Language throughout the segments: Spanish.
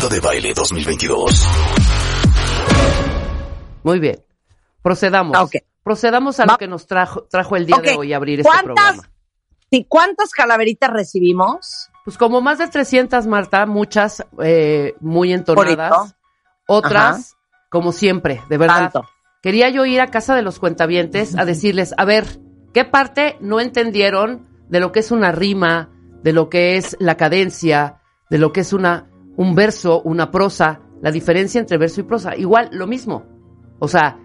Marta de Baile 2022. Muy bien. Procedamos. Ok. Procedamos a lo que nos trajo, trajo el día de hoy abrir este ¿Cuántas, programa. sí, ¿Cuántas calaveritas recibimos? Pues como más de 300, Marta, muchas eh, muy entonadas. Bonito. Otras, Ajá. como siempre, de verdad. Tanto. Quería yo ir a casa de los cuentavientes a decirles, a ver, ¿qué parte no entendieron de lo que es una rima, de lo que es la cadencia, de lo que es una, un verso, una prosa, la diferencia entre verso y prosa? Igual, lo mismo. O sea,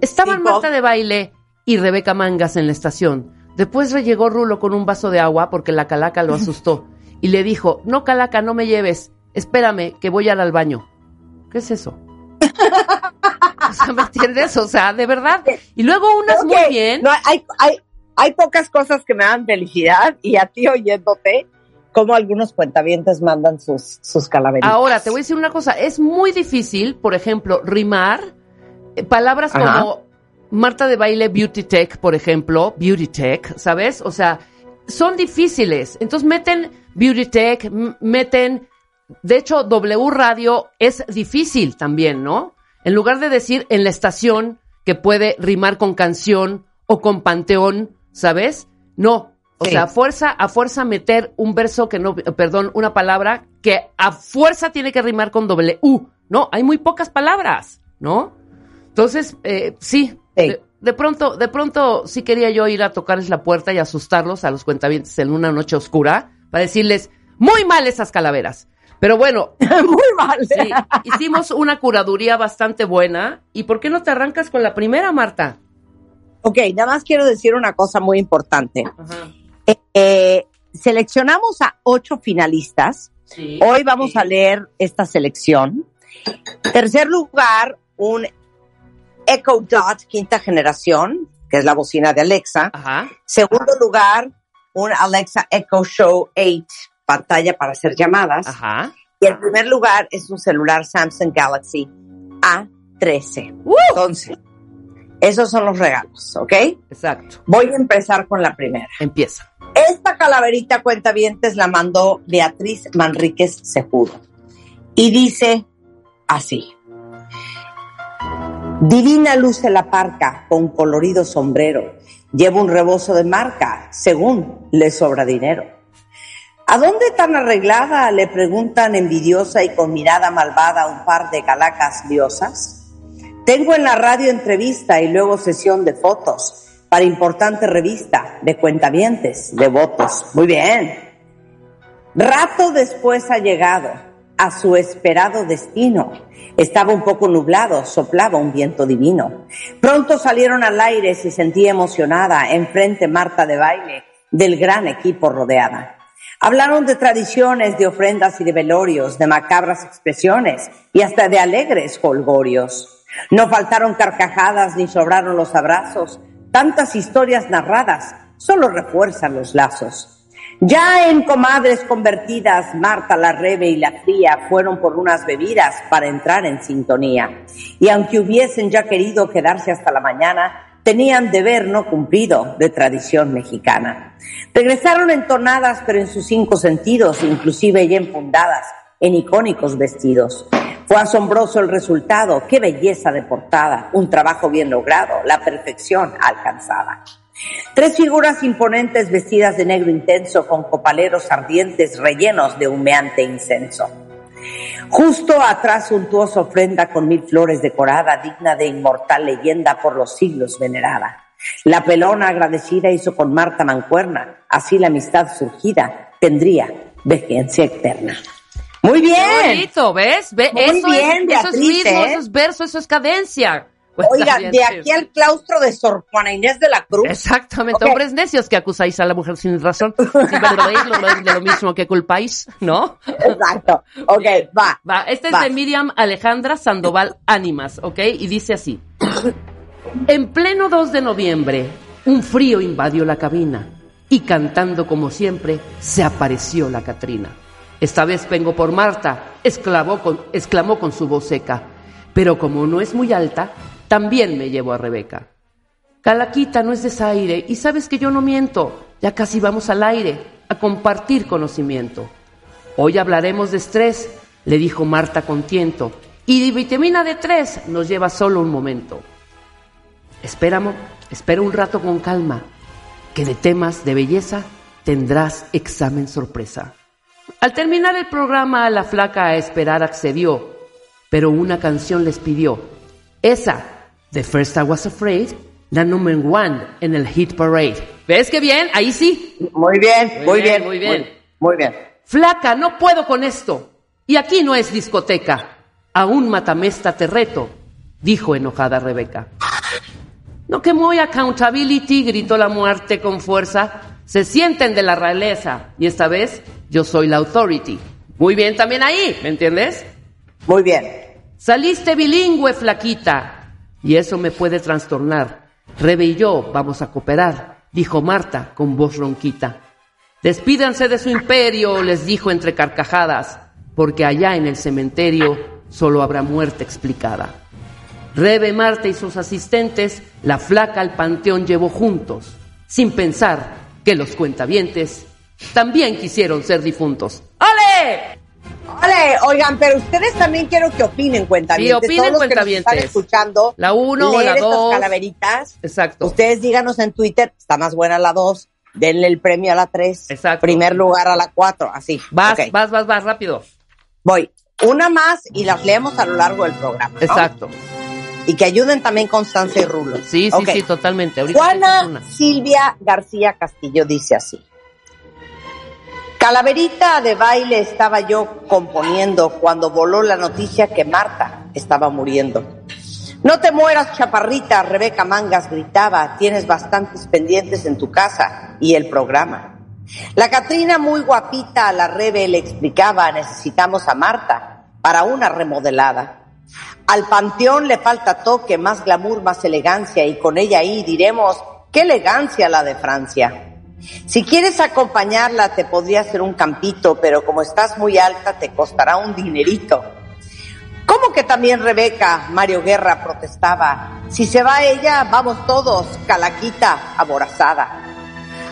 estaban Tipo. Marta de baile y Rebeca Mangas en la estación. Después llegó Rulo con un vaso de agua porque la calaca lo asustó y le dijo, no calaca, no me lleves, espérame que voy a ir al baño. ¿Qué es eso? o sea, ¿me entiendes? O sea, de verdad. Y luego unas muy bien. no, hay, hay, hay pocas cosas que me dan felicidad y a ti oyéndote, como algunos cuentavientes mandan sus, sus calaveritas. Ahora, te voy a decir una cosa, es muy difícil, por ejemplo, rimar eh, palabras Ajá. como Marta de baile Beauty Tech, por ejemplo, Beauty Tech, ¿sabes? O sea, son difíciles. Entonces meten Beauty Tech, meten, de hecho, W Radio es difícil también, ¿no? En lugar de decir en la estación que puede rimar con canción o con panteón, ¿sabes? No. O Sí. sea, a fuerza, a fuerza meter un verso que no, perdón, una palabra que a fuerza tiene que rimar con doble U, ¿no? Hay muy pocas palabras, ¿no? Entonces, eh, sí, Sí. De, de pronto, de pronto sí quería yo ir a tocarles la puerta y asustarlos a los cuentavientes en una noche oscura para decirles, muy mal esas calaveras. Pero bueno, Muy mal. sí, hicimos una curaduría bastante buena. ¿Y por qué no te arrancas con la primera, Marta? Ok, nada más quiero decir una cosa muy importante. Ajá. Eh, seleccionamos a ocho finalistas. Sí. Hoy vamos Sí. a leer esta selección. Tercer lugar, un Echo Dot quinta generación, que es la bocina de Alexa. Ajá. Segundo lugar, un Alexa Echo Show 8, pantalla para hacer llamadas. Ajá. Y el primer lugar es un celular Samsung Galaxy A13. ¡Uh! Entonces, esos son los regalos, ¿ok? Exacto. Voy a empezar con la primera. Empieza. Esta calaverita cuentavientes la mandó Beatriz Manríquez Cejudo. Y dice así. Divina luce la parca con colorido sombrero. Lleva un rebozo de marca, según le sobra dinero. ¿A dónde tan arreglada? le preguntan envidiosa y con mirada malvada un par de calacas diosas. Tengo en la radio entrevista y luego sesión de fotos para importante revista de cuentavientes, de votos. Muy bien. Rato después ha llegado a su esperado destino. Estaba un poco nublado, soplaba un viento divino. Pronto salieron al aire, se sentía emocionada, enfrente Marta de baile, del gran equipo rodeada. Hablaron de tradiciones, de ofrendas y de velorios, de macabras expresiones y hasta de alegres holgorios. No faltaron carcajadas ni sobraron los abrazos. Tantas historias narradas solo refuerzan los lazos. Ya en comadres convertidas, Marta la Rebe y la Fría fueron por unas bebidas para entrar en sintonía. Y aunque hubiesen ya querido quedarse hasta la mañana, tenían deber no cumplido de tradición mexicana. Regresaron entonadas, pero en sus cinco sentidos, inclusive ya enfundadas en icónicos vestidos. Fue asombroso el resultado, qué belleza de portada, un trabajo bien logrado, la perfección alcanzada. Tres figuras imponentes vestidas de negro intenso con copaleros ardientes rellenos de humeante incenso. Justo atrás suntuosa ofrenda con mil flores decorada, digna de inmortal leyenda por los siglos venerada. La pelona agradecida hizo con Marta Mancuerna, así la amistad surgida tendría vigencia eterna. Muy bien. Qué bonito, ¿ves? Ve, Muy eso bien, es, eso es Beatriz, ritmo, ¿eh? eso es verso, eso es cadencia. Pues Oiga, de aquí al claustro de Sor Juana Inés de la Cruz. Exactamente, Ok. hombres necios que acusáis a la mujer sin razón, de lo mismo que culpáis, ¿no? Exacto. Ok, va. Va, este es de Miriam Alejandra Sandoval Ánimas, ¿ok? Y dice así. En pleno 2 de noviembre, un frío invadió la cabina y cantando como siempre, se apareció la Catrina. Esta vez vengo por Marta, exclamó con, su voz seca. Pero como no es muy alta, también me llevo a Rebeca. Calaquita no es desaire y sabes que yo no miento. Ya casi vamos al aire a compartir conocimiento. Hoy hablaremos de estrés, le dijo Marta con tiento. Y de vitamina D3 nos lleva solo un momento. Espéramo, espera un rato con calma, que de temas de belleza tendrás examen sorpresa. Al terminar el programa, la flaca a esperar accedió, pero una canción les pidió. Esa, The First I Was Afraid, la number one en el hit parade. ¿Ves qué bien? Ahí sí. Muy bien, Muy bien, muy bien. Muy bien. Flaca, no puedo con esto. Y aquí no es discoteca. Aún matamesta te reto, dijo enojada Rebeca. No que muy accountability, gritó la muerte con fuerza. Se sienten de la realeza. Y esta vez yo soy la authority. Muy bien también ahí, ¿me entiendes? Muy bien. Saliste bilingüe, flaquita. Y eso me puede trastornar. Rebe y yo vamos a cooperar, dijo Marta con voz ronquita. Despídanse de su imperio, les dijo entre carcajadas, porque allá en el cementerio solo habrá muerte explicada. Rebe, Marta y sus asistentes, la flaca al panteón llevó juntos, sin pensar que los cuentavientes también quisieron ser difuntos. ¡Ale! Vale, oigan, pero ustedes también quiero que opinen, cuentavientes. Sí, opinen, Todos los que nos cuentavientes. están escuchando. La uno o la estas dos. calaveritas. Exacto. Ustedes díganos en Twitter, está más buena la 2, denle el premio a la 3. Exacto. Primer lugar a la 4, así. Vas, vas, vas, vas, rápido. Voy. Una más y las leemos a lo largo del programa. ¿no? Exacto. Y que ayuden también Constanza y Rulo. Sí, sí, sí, totalmente. Ahorita Juana. Silvia García Castillo dice así. Calaverita de baile estaba yo componiendo cuando voló la noticia que Marta estaba muriendo. No te mueras, chaparrita, Rebeca Mangas gritaba, tienes bastantes pendientes en tu casa y el programa. La Catrina muy guapita a la Rebe le explicaba, necesitamos a Marta para una remodelada. Al panteón le falta toque, más glamour, más elegancia, y con ella ahí diremos, qué elegancia la de Francia. Si quieres acompañarla, te podría hacer un campito, pero como estás muy alta, te costará un dinerito. ¿Cómo que también Rebeca? Mario Guerra protestaba. Si se va ella, vamos todos, calaquita aborazada.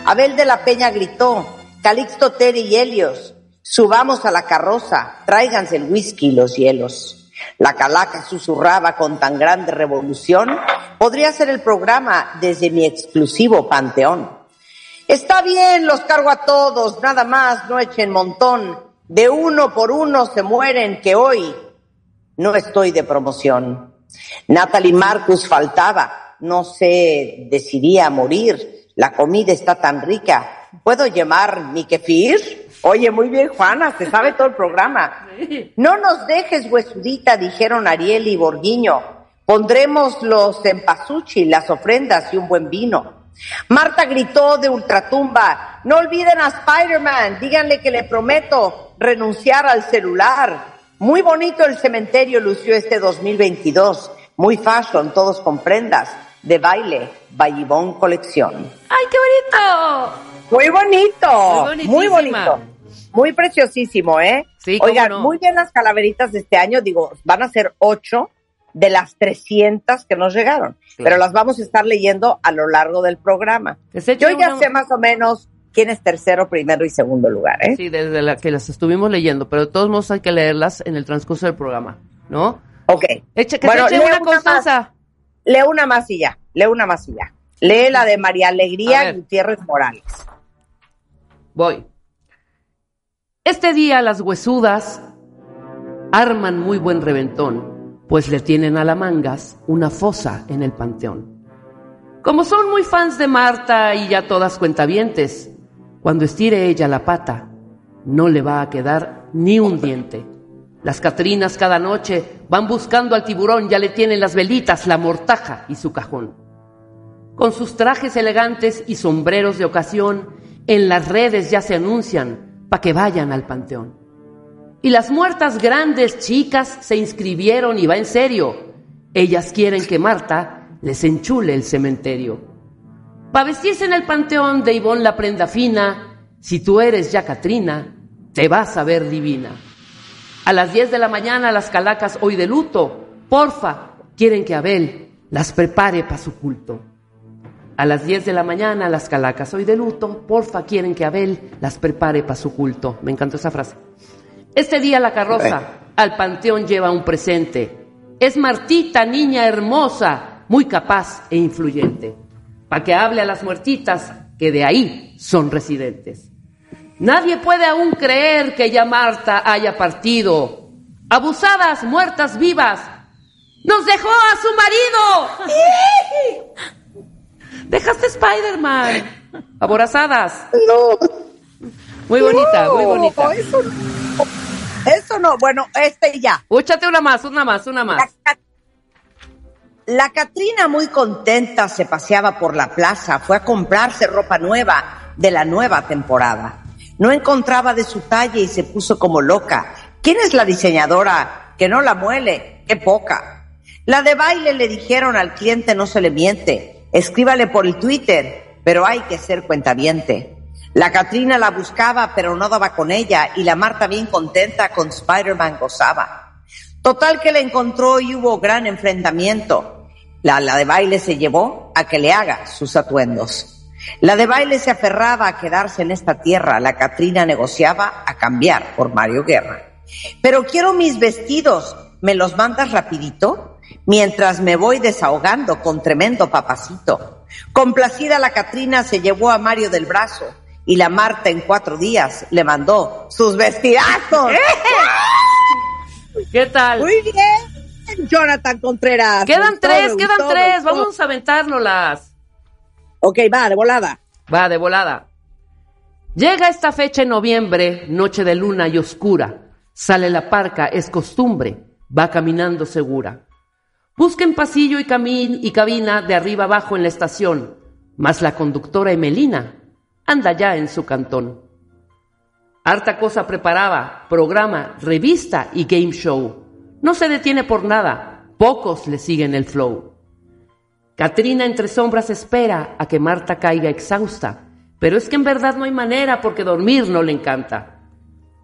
Abel de la Peña gritó, Calixto, Terry y Helios, subamos a la carroza, tráiganse el whisky y los hielos. La calaca susurraba con tan grande revolución, podría ser el programa desde mi exclusivo panteón. Está bien, los cargo a todos, nada más, no echen montón. De uno por uno se mueren que hoy no estoy de promoción. Natalie Marcus faltaba, no se decidía a morir. La comida está tan rica. ¿Puedo llamar mi kefir? Oye, muy bien, Juana, se sabe todo el programa. No nos dejes, huesudita, dijeron Ariel y Borguiño. Pondremos los empasuchi, las ofrendas y un buen vino. Marta gritó de ultratumba, no olviden a Spider-Man, díganle que le prometo renunciar al celular. Muy bonito el cementerio lució este 2022, muy fashion, todos con prendas, de baile, Bayibón Colección. ¡Ay, qué bonito! Muy bonito, Muy bonito, muy preciosísimo, ¿eh? Sí, Oigan, no. muy bien las calaveritas de este año, digo, van a ser ocho de las 300 que nos llegaron, pero las vamos a estar leyendo a lo largo del programa. Que se Yo ya una- sé más o menos quién es tercero, primero y segundo lugar, ¿eh? Sí, desde la que las estuvimos leyendo, pero de todos modos hay que leerlas en el transcurso del programa, ¿no? Ok. Eche, que Bueno, se eche una. Constanza. Lee una más y ya, lee una más y ya. Lee la de María Alegría. Gutiérrez Morales. Voy. Este día las huesudas arman muy buen reventón, pues le tienen a la mangas una fosa en el panteón. Como son muy fans de Marta y ya todas cuentavientes, cuando estire ella la pata, no le va a quedar ni un diente. Las Catrinas cada noche van buscando al tiburón, ya le tienen las velitas, la mortaja y su cajón. Con sus trajes elegantes y sombreros de ocasión, en las redes ya se anuncian para que vayan al panteón. Y las muertas grandes, chicas, se inscribieron y va en serio. Ellas quieren que Marta les enchule el cementerio. Pa' vestirse en el panteón de Ivón la prenda fina, si tú eres ya Catrina, te vas a ver divina. A las 10 de la mañana las calacas hoy de luto, porfa, quieren que Abel las prepare para su culto. A las 10 de la mañana las calacas hoy de luto, porfa, quieren que Abel las prepare para su culto. Me encantó esa frase. Este día la carroza al panteón lleva un presente. Es Martita, niña hermosa, muy capaz e influyente, para que hable a las muertitas que de ahí son residentes. Nadie puede aún creer que ya Marta haya partido. Abusadas, muertas, vivas. ¡Nos dejó a su marido! Dejaste Spider-Man. Aborazadas. No. Muy bonita, muy bonita. Eso no. Eso no. Bueno, este ya. Échate una más, una más, una más. La, la Catrina muy contenta se paseaba por la plaza, fue a comprarse ropa nueva de la nueva temporada. No encontraba de su talla y se puso como loca. ¿Quién es la diseñadora? Que no la muele, qué poca. La de baile le dijeron al cliente no se le miente, escríbale por el Twitter, pero hay que ser cuentaviente. La Catrina la buscaba, pero no daba con ella, y la Marta bien contenta con Spider-Man gozaba. Total que la encontró y hubo gran enfrentamiento. La, la de baile se llevó a que le haga sus atuendos. La de baile se aferraba a quedarse en esta tierra, la Catrina negociaba a cambiar por Mario Guerra. Pero quiero mis vestidos, ¿me los mandas rapidito? Mientras me voy desahogando con tremendo papacito. Complacida la Catrina se llevó a Mario del brazo y la Marta en cuatro días le mandó sus vestidazos. ¿Qué tal? Muy bien, Jonathan Contreras. Quedan tres, quedan tres. Vamos a aventárnoslas. Ok, va, de volada. Va de volada. Llega esta fecha en noviembre, noche de luna y oscura. Sale la parca, es costumbre, va caminando segura. Busquen pasillo y, y cabina de arriba abajo en la estación, mas la conductora Emelina anda ya en su cantón. Harta cosa preparaba, programa, revista y game show. No se detiene por nada, pocos le siguen el flow. Catrina entre sombras espera a que Marta caiga exhausta, pero es que en verdad no hay manera porque dormir no le encanta.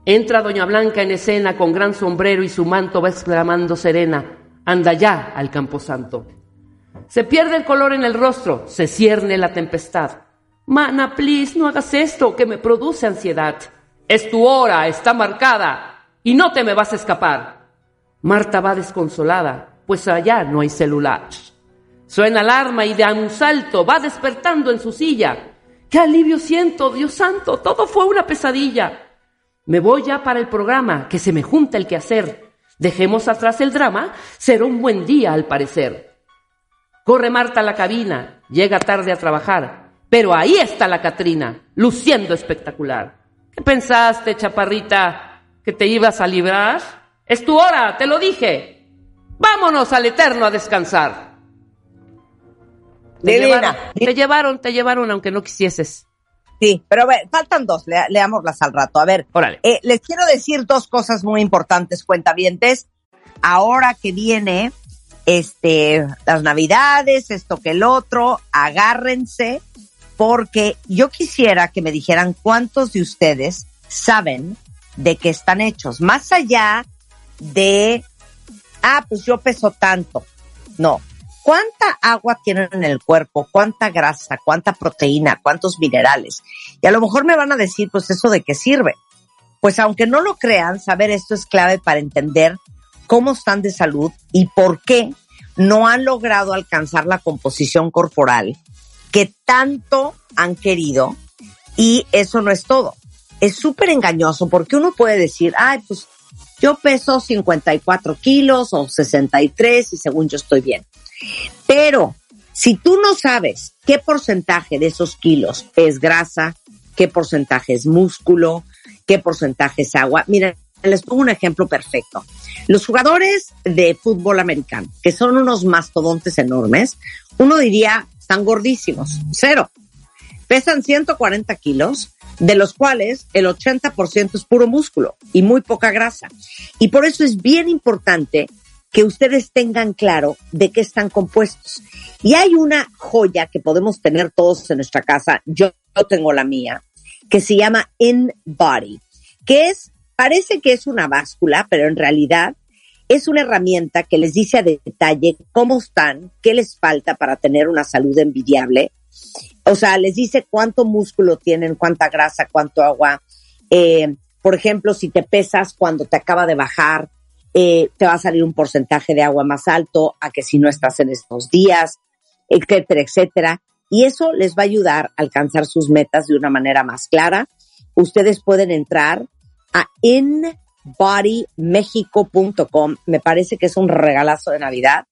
Entra Doña Blanca en escena con gran sombrero y su manto va exclamando serena, anda ya al camposanto. Se pierde el color en el rostro, se cierne la tempestad. Mana, please, no hagas esto que me produce ansiedad. Es tu hora, está marcada, y no te me vas a escapar. Marta va desconsolada, pues allá no hay celular. Suena alarma y de un salto va despertando en su silla. ¡Qué alivio siento, Dios santo! Todo fue una pesadilla. Me voy ya para el programa, que se me junta el quehacer. Dejemos atrás el drama, será un buen día al parecer. Corre Marta a la cabina, llega tarde a trabajar, pero ahí está la Catrina, luciendo espectacular. ¿Qué pensaste, chaparrita, que te ibas a librar? Es tu hora, te lo dije. Vámonos al eterno a descansar. Te llevaron, te llevaron, te llevaron aunque no quisieses. Sí, pero a ver, faltan dos, lea- leámoslas al rato. A ver, Órale. eh, les quiero decir dos cosas muy importantes, cuentavientes. Ahora que viene, este, las navidades, esto que el otro, agárrense, porque yo quisiera que me dijeran cuántos de ustedes saben de qué están hechos, más allá de, ah, pues yo peso tanto. No. ¿Cuánta agua tienen en el cuerpo? ¿Cuánta grasa? ¿Cuánta proteína? ¿Cuántos minerales? Y a lo mejor me van a decir, pues eso de qué sirve. Pues aunque no lo crean, saber esto es clave para entender cómo están de salud y por qué no han logrado alcanzar la composición corporal que tanto han querido. Y eso no es todo. Es súper engañoso porque uno puede decir, ay, pues yo peso 54 kilos o 63 y según yo estoy bien. Pero Si tú no sabes qué porcentaje de esos kilos es grasa, qué porcentaje es músculo, qué porcentaje es agua, miren, les pongo un ejemplo perfecto. Los jugadores de fútbol americano, que son unos mastodontes enormes, uno diría, están gordísimos, cero. Pesan 140 kilos, de los cuales el 80% es puro músculo y muy poca grasa. Y por eso es bien importante que ustedes tengan claro de qué están compuestos. Y hay una joya que podemos tener todos en nuestra casa, yo, tengo la mía, que se llama In Body, que es, parece que es una báscula, pero en realidad es una herramienta que les dice a detalle cómo están, qué les falta para tener una salud envidiable. O sea, les dice cuánto músculo tienen, cuánta grasa, cuánto agua. Eh, por ejemplo, si te pesas cuando te acaba de bajar, eh, te va a salir un porcentaje de agua más alto a que si no estás en estos días, etcétera, etcétera. Y eso les va a ayudar a alcanzar sus metas de una manera más clara. Ustedes pueden entrar a inbodymexico.com. Me parece que es un regalazo de Navidad.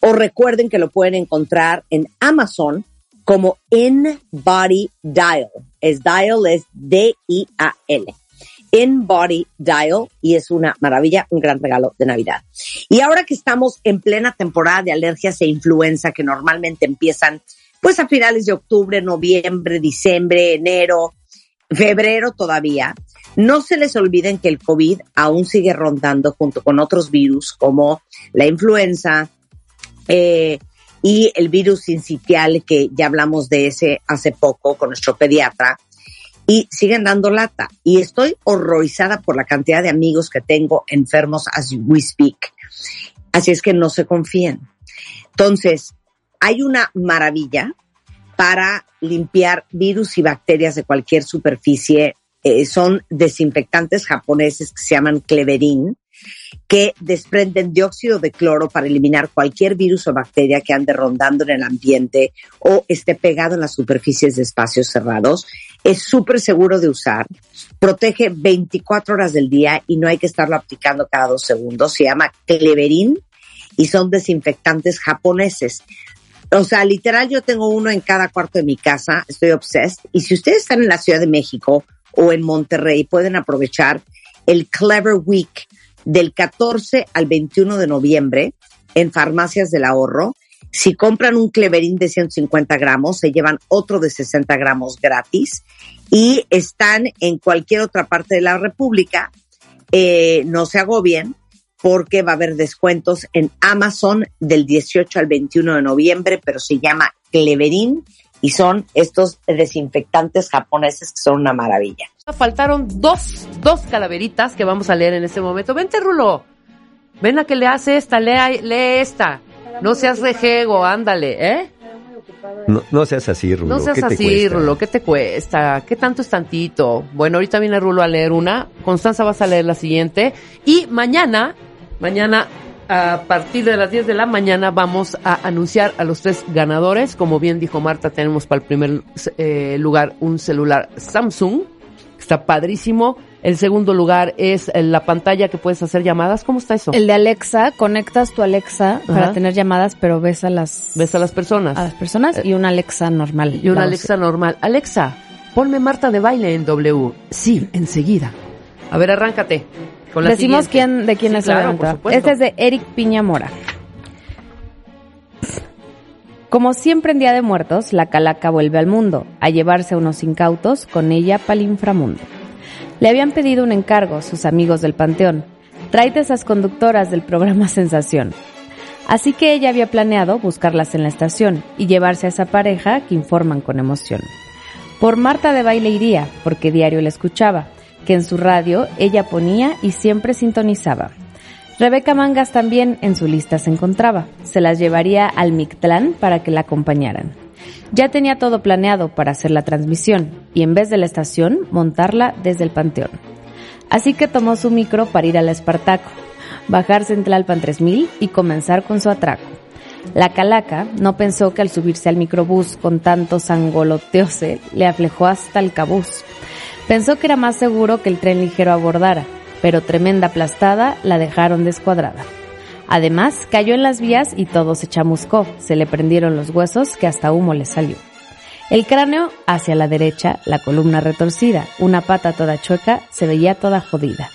O recuerden que lo pueden encontrar en Amazon como InBody Dial. Es Dial, es D-I-A-L. In Body Dial y es una maravilla, un gran regalo de Navidad. Y ahora que estamos en plena temporada de alergias e influenza que normalmente empiezan pues a finales de octubre, noviembre, diciembre, enero, febrero todavía, no se les olviden que el COVID aún sigue rondando junto con otros virus como la influenza eh, y el virus incitial que ya hablamos de ese hace poco con nuestro pediatra y siguen dando lata. Y estoy horrorizada por la cantidad de amigos que tengo enfermos as we speak. Así es que no se confíen. Entonces, hay una maravilla para limpiar virus y bacterias de cualquier superficie. Eh, son desinfectantes japoneses que se llaman Cleverin que desprenden dióxido de cloro para eliminar cualquier virus o bacteria que ande rondando en el ambiente o esté pegado en las superficies de espacios cerrados. Es súper seguro de usar, protege 24 horas del día y no hay que estarlo aplicando cada dos segundos. Se llama Cleverin y son desinfectantes japoneses. O sea, literal, yo tengo uno en cada cuarto de mi casa, estoy obsessed. Y si ustedes están en la Ciudad de México o en Monterrey, pueden aprovechar el Clever Week del 14 al 21 de noviembre en Farmacias del Ahorro. Si compran un cleverín de 150 gramos, se llevan otro de 60 gramos gratis y están en cualquier otra parte de la República. Eh, no se agobien porque va a haber descuentos en Amazon del 18 al 21 de noviembre, pero se llama Cleverín y son estos desinfectantes japoneses que son una maravilla. Faltaron dos, dos calaveritas que vamos a leer en este momento. Vente, Rulo. Ven a que le hace esta, lee, lee esta. No seas rejego, ándale, ¿eh? No, seas así, Rulo. No seas así, Rulo. ¿Qué te cuesta? ¿Qué tanto es tantito? Bueno, ahorita viene Rulo a leer una. Constanza vas a leer la siguiente. Y mañana, mañana a partir de las 10 de la mañana vamos a anunciar a los tres ganadores. Como bien dijo Marta, tenemos para el primer eh, lugar un celular Samsung, está padrísimo. El segundo lugar es la pantalla que puedes hacer llamadas. ¿Cómo está eso? El de Alexa, conectas tu Alexa para tener llamadas, pero ves a las... Ves a las personas. A las personas y una Alexa normal. Y una Alexa normal. Alexa, ponme Marta de baile en W. Sí, enseguida. A ver, arráncate. Decimos quién, de quién es la Este es de Eric Piña Mora. Como siempre en Día de Muertos, la calaca vuelve al mundo, a llevarse a unos incautos con ella para el inframundo. Le habían pedido un encargo sus amigos del panteón. Tráete esas conductoras del programa Sensación. Así que ella había planeado buscarlas en la estación y llevarse a esa pareja que informan con emoción. Por Marta de baile iría, porque diario la escuchaba, que en su radio ella ponía y siempre sintonizaba. Rebeca Mangas también en su lista se encontraba. Se las llevaría al Mictlán para que la acompañaran. Ya tenía todo planeado para hacer la transmisión y en vez de la estación montarla desde el Panteón. Así que tomó su micro para ir al Espartaco, bajarse en Tlalpan 3000 y comenzar con su atraco. La calaca no pensó que al subirse al microbús con tanto sangoloteose le aflejó hasta el cabuz. Pensó que era más seguro que el tren ligero abordara, pero tremenda aplastada la dejaron descuadrada. Además, cayó en las vías y todo se chamuscó. Se le prendieron los huesos que hasta humo le salió. El cráneo hacia la derecha, la columna retorcida, una pata toda chueca, se veía toda jodida.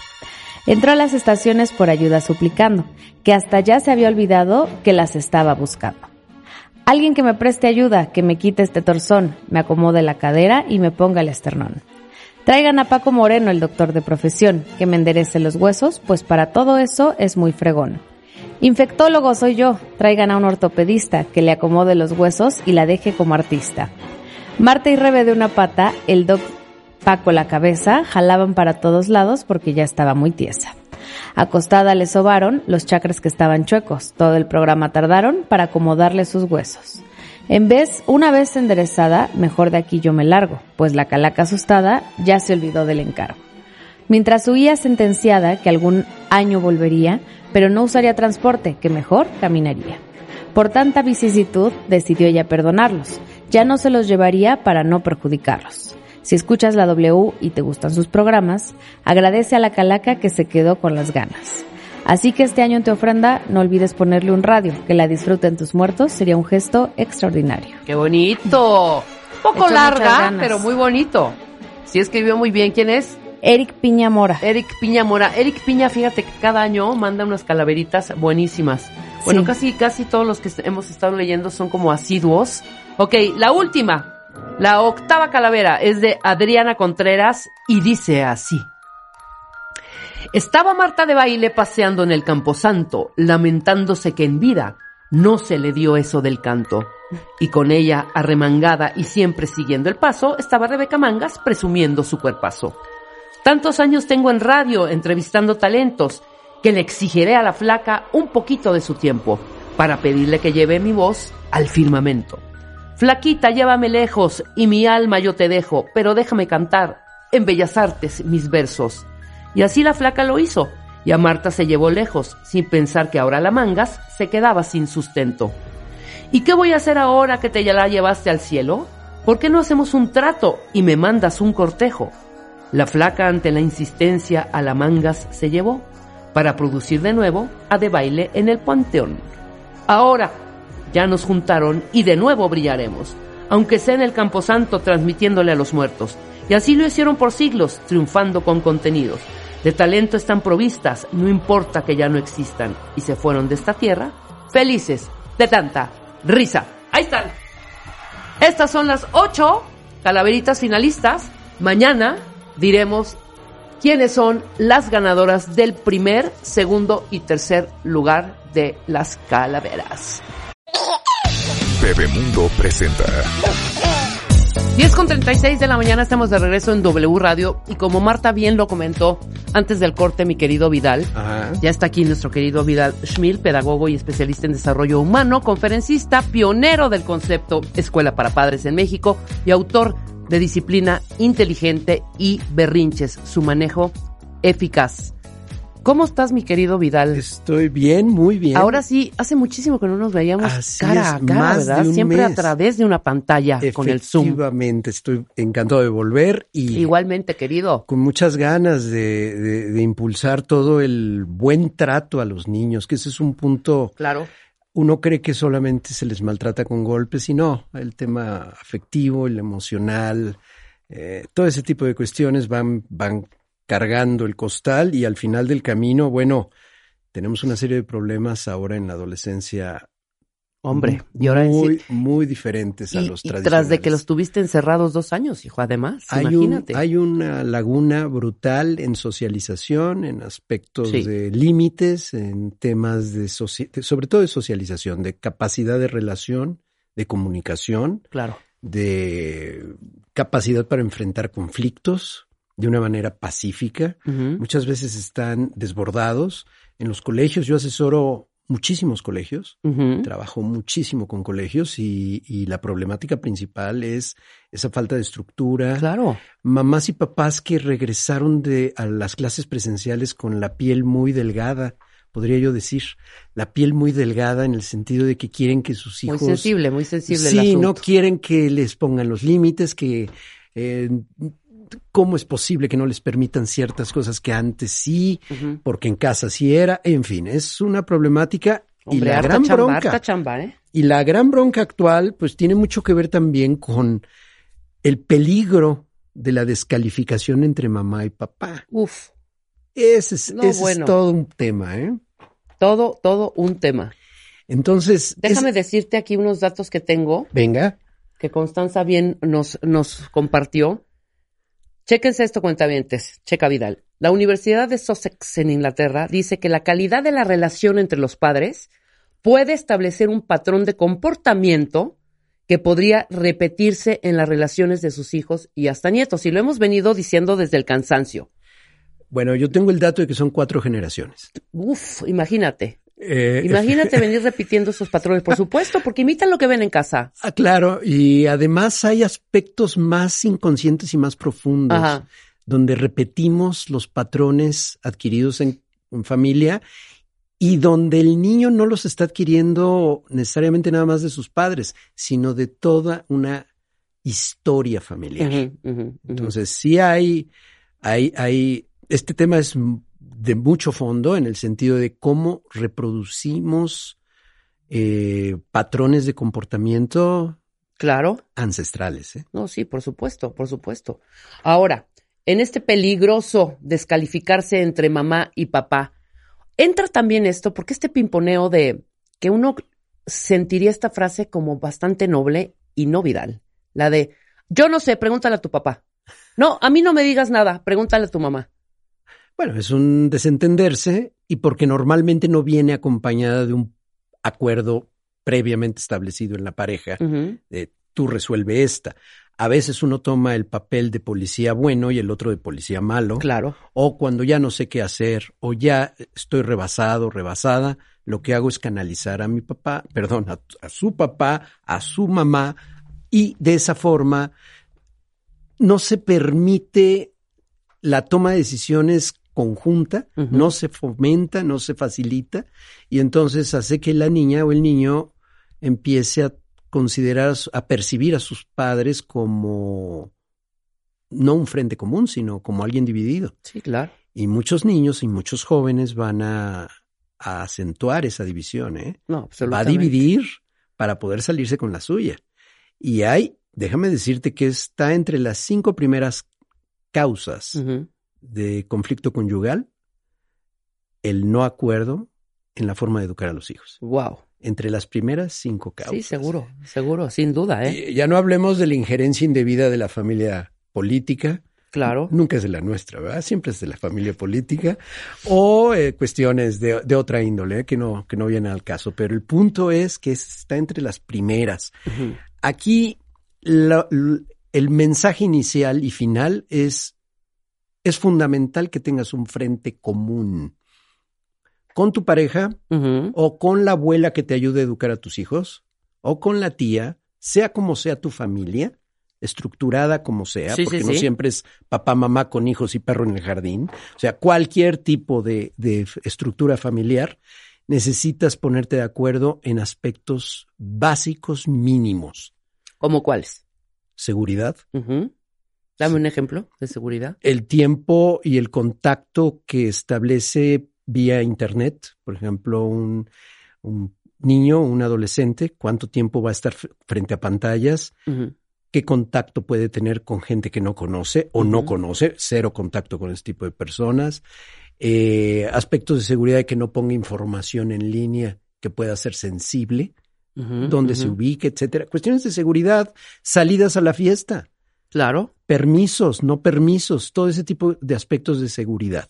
Entró a las estaciones por ayuda suplicando, que hasta ya se había olvidado que las estaba buscando. Alguien que me preste ayuda, que me quite este torzón, me acomode la cadera y me ponga el esternón. Traigan a Paco Moreno, el doctor de profesión, que me enderece los huesos, pues para todo eso es muy fregón. Infectólogo soy yo, traigan a un ortopedista que le acomode los huesos y la deje como artista. Marta y Rebe de una pata, el doc Paco la cabeza, jalaban para todos lados porque ya estaba muy tiesa. Acostada le sobaron los chakras que estaban chuecos. Todo el programa tardaron para acomodarle sus huesos. En vez, una vez enderezada, mejor de aquí yo me largo, pues la calaca asustada ya se olvidó del encargo. Mientras huía sentenciada que algún año volvería, pero no usaría transporte, que mejor caminaría. Por tanta vicisitud, decidió ella perdonarlos. Ya no se los llevaría para no perjudicarlos. Si escuchas la W y te gustan sus programas, agradece a la calaca que se quedó con las ganas. Así que este año en tu ofrenda no olvides ponerle un radio, que la disfruten tus muertos, sería un gesto extraordinario. ¡Qué bonito! Un poco larga, pero muy bonito. Sí escribió muy bien. ¿Quién es? Eric Piña Mora. Eric Piña Mora. Eric Piña, fíjate que cada año manda unas calaveritas buenísimas. Bueno, casi, casi todos los que hemos estado leyendo son como asiduos. Ok, la última. La octava calavera es de Adriana Contreras y dice así. Estaba Marta de baile paseando en el camposanto, lamentándose que en vida no se le dio eso del canto. Y con ella, arremangada y siempre siguiendo el paso, estaba Rebeca Mangas presumiendo su cuerpazo. Tantos años tengo en radio entrevistando talentos que le exigiré a la flaca un poquito de su tiempo para pedirle que lleve mi voz al firmamento. Flaquita, llévame lejos y mi alma yo te dejo, pero déjame cantar en Bellas Artes mis versos. Y así la flaca lo hizo, y a Marta se llevó lejos, sin pensar que ahora la mangas se quedaba sin sustento. ¿Y qué voy a hacer ahora que te ya la llevaste al cielo? ¿Por qué no hacemos un trato y me mandas un cortejo? La flaca ante la insistencia a la mangas se llevó para producir de nuevo a de baile en el panteón. Ahora, ya nos juntaron y de nuevo brillaremos, aunque sea en el Camposanto transmitiéndole a los muertos. Y así lo hicieron por siglos, triunfando con contenidos. De talento están provistas, no importa que ya no existan, y se fueron de esta tierra felices de tanta risa. Ahí están. Estas son las ocho calaveritas finalistas. Mañana diremos quiénes son las ganadoras del primer, segundo y tercer lugar de las calaveras. Bebemundo presenta. 10 con 36 de la mañana estamos de regreso en W Radio y como Marta bien lo comentó antes del corte mi querido Vidal, ya está aquí nuestro querido Vidal Schmil, pedagogo y especialista en desarrollo humano, conferencista, pionero del concepto Escuela para Padres en México y autor de Disciplina Inteligente y Berrinches, su manejo eficaz. ¿Cómo estás, mi querido Vidal? Estoy bien, muy bien. Ahora sí, hace muchísimo que no nos veíamos cara a cara, ¿verdad? Siempre a través de una pantalla con el Zoom. Efectivamente, estoy encantado de volver y... Igualmente, querido. Con muchas ganas de, de, impulsar todo el buen trato a los niños, que ese es un punto... Claro. Uno cree que solamente se les maltrata con golpes y no, el tema afectivo, el emocional, eh, todo ese tipo de cuestiones van, van cargando el costal y al final del camino, bueno, tenemos una serie de problemas ahora en la adolescencia. Hombre, y ahora muy, muy diferentes a los tradicionales. Tras de que los tuviste encerrados dos años, hijo, además, hay imagínate. hay una laguna brutal en socialización, en aspectos de límites, en temas de, sobre todo de socialización, de capacidad de relación, de comunicación, claro, de capacidad para enfrentar conflictos, de una manera pacífica. Muchas veces están desbordados. En los colegios, yo asesoro muchísimos colegios, trabajo muchísimo con colegios y, y, la problemática principal es esa falta de estructura. Claro. Mamás y papás que regresaron de a las clases presenciales con la piel muy delgada, podría yo decir, la piel muy delgada en el sentido de que quieren que sus hijos... Muy sensible, muy sensible. Sí, no quieren que les pongan los límites, que eh, ¿Cómo es posible que no les permitan ciertas cosas que antes sí, porque en casa sí era? En fin, es una problemática y la gran chamba, bronca. chamba, ¿eh? Y la gran bronca actual, pues tiene mucho que ver también con el peligro de la descalificación entre mamá y papá. Uf, Ese es, No, ese bueno. es todo un tema, ¿eh? todo, todo un tema. Entonces, es- Déjame decirte aquí unos datos que tengo venga, que Constanza bien nos, nos compartió. Chéquense esto, cuentavientes. Checa Vidal. La Universidad de Sussex en Inglaterra dice que la calidad de la relación entre los padres puede establecer un patrón de comportamiento que podría repetirse en las relaciones de sus hijos y hasta nietos. Y lo hemos venido diciendo desde el cansancio. bueno, yo tengo el dato de que son cuatro generaciones. Uf, imagínate. Eh, Imagínate venir repitiendo esos patrones, por supuesto, porque imitan lo que ven en casa. Ah, claro, y además hay aspectos más inconscientes y más profundos, Ajá. donde repetimos los patrones adquiridos en, en familia y donde el niño no los está adquiriendo necesariamente nada más de sus padres, sino de toda una historia familiar. Entonces, sí hay, hay, hay, este tema es de mucho fondo en el sentido de cómo reproducimos eh, patrones de comportamiento Claro. ancestrales. ¿eh? No, sí, por supuesto, por supuesto. Ahora, en este peligroso descalificarse entre mamá y papá, entra también esto, porque este pimponeo de que uno sentiría esta frase como bastante noble y no viral. La de, yo no sé, pregúntale a tu papá. No, a mí no me digas nada, pregúntale a tu mamá. Bueno, es un desentenderse y porque normalmente no viene acompañada de un acuerdo previamente establecido en la pareja. De tú resuelve esta. A veces uno toma el papel de policía bueno y el otro de policía malo. Claro. O cuando ya no sé qué hacer o ya estoy rebasado, rebasada, lo que hago es canalizar a mi papá, perdón, a, a su papá, a su mamá y de esa forma no se permite la toma de decisiones conjunta, no se fomenta, no se facilita y entonces hace que la niña o el niño empiece a considerar, a percibir a sus padres como no un frente común, sino como alguien dividido. Sí, claro. Y muchos niños y muchos jóvenes van a, a acentuar esa división, ¿eh? No, Va a absolutamente. dividir para poder salirse con la suya. Y hay, déjame decirte que está entre las cinco primeras causas. De conflicto conyugal el no acuerdo en la forma de educar a los hijos. Wow. Entre las primeras cinco causas. Sí, seguro, seguro, sin duda, ¿eh? Ya no hablemos de la injerencia indebida de la familia política, Claro. nunca es de la nuestra, ¿verdad? Siempre es de la familia política o eh, cuestiones de, de otra índole ¿eh? que no que no vienen al caso. Pero el punto es que está entre las primeras. Aquí la- el mensaje inicial y final es es fundamental que tengas un frente común con tu pareja o con la abuela que te ayude a educar a tus hijos o con la tía, sea como sea tu familia, estructurada como sea, Sí, porque sí, no sí. siempre es papá, mamá con hijos y perro en el jardín. O sea, cualquier tipo de, de estructura familiar, necesitas ponerte de acuerdo en aspectos básicos mínimos. ¿Cómo cuáles? Seguridad. Dame un ejemplo de seguridad. el tiempo y el contacto que establece vía Internet, por ejemplo, un, un niño, un adolescente, cuánto tiempo va a estar frente a pantallas, qué contacto puede tener con gente que no conoce o no conoce, cero contacto con este tipo de personas, eh, aspectos de seguridad de que no ponga información en línea que pueda ser sensible, dónde se ubique, etcétera. Cuestiones de seguridad, salidas a la fiesta Claro. permisos, no permisos, todo ese tipo de aspectos de seguridad.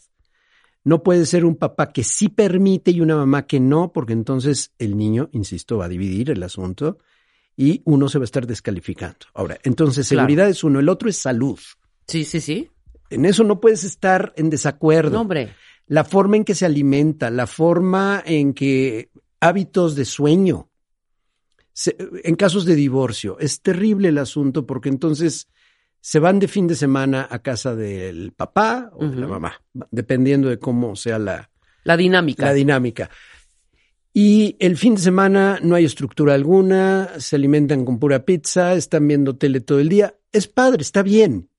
No puede ser un papá que sí permite y una mamá que no, porque entonces el niño, insisto, va a dividir el asunto y uno se va a estar descalificando. Ahora, entonces Claro. seguridad es uno, el otro es salud. Sí, sí, sí. En eso no puedes estar en desacuerdo. No, hombre. La forma en que se alimenta, la forma en que hábitos de sueño. Se- en casos de divorcio, es terrible el asunto porque entonces se van de fin de semana a casa del papá o de la mamá, dependiendo de cómo sea la, La dinámica. la dinámica. Y el fin de semana no hay estructura alguna, se alimentan con pura pizza, están viendo tele todo el día. Es padre, está bien.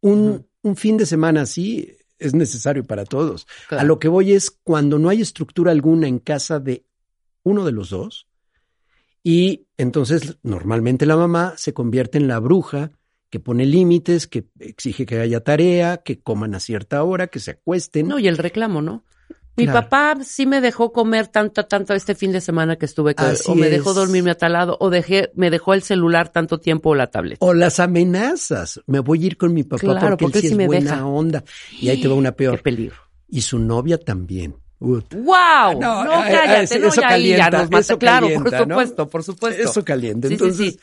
un, un fin de semana así es necesario para todos. Claro. A lo que voy es cuando no hay estructura alguna en casa de uno de los dos, y entonces normalmente la mamá se convierte en la bruja que pone límites, que exige que haya tarea, que coman a cierta hora, que se acuesten. No, y el reclamo, ¿no? Mi Claro. papá sí me dejó comer tanto, tanto este fin de semana que estuve, con- Así o me dejó dormirme a tal lado, o dejé, me dejó el celular tanto tiempo o la tablet. O las amenazas. Me voy a ir con mi papá Claro, porque, porque él sí él sí es me buena deja. onda. Y ahí te va una Qué peor. peligro. Y su novia también. ¡Wow! No, No, ah, cállate, eso- no, ya ahí ya calienta, nos mata. Claro, calienta, por ¿no? supuesto, por supuesto. Eso sí, Entonces, sí.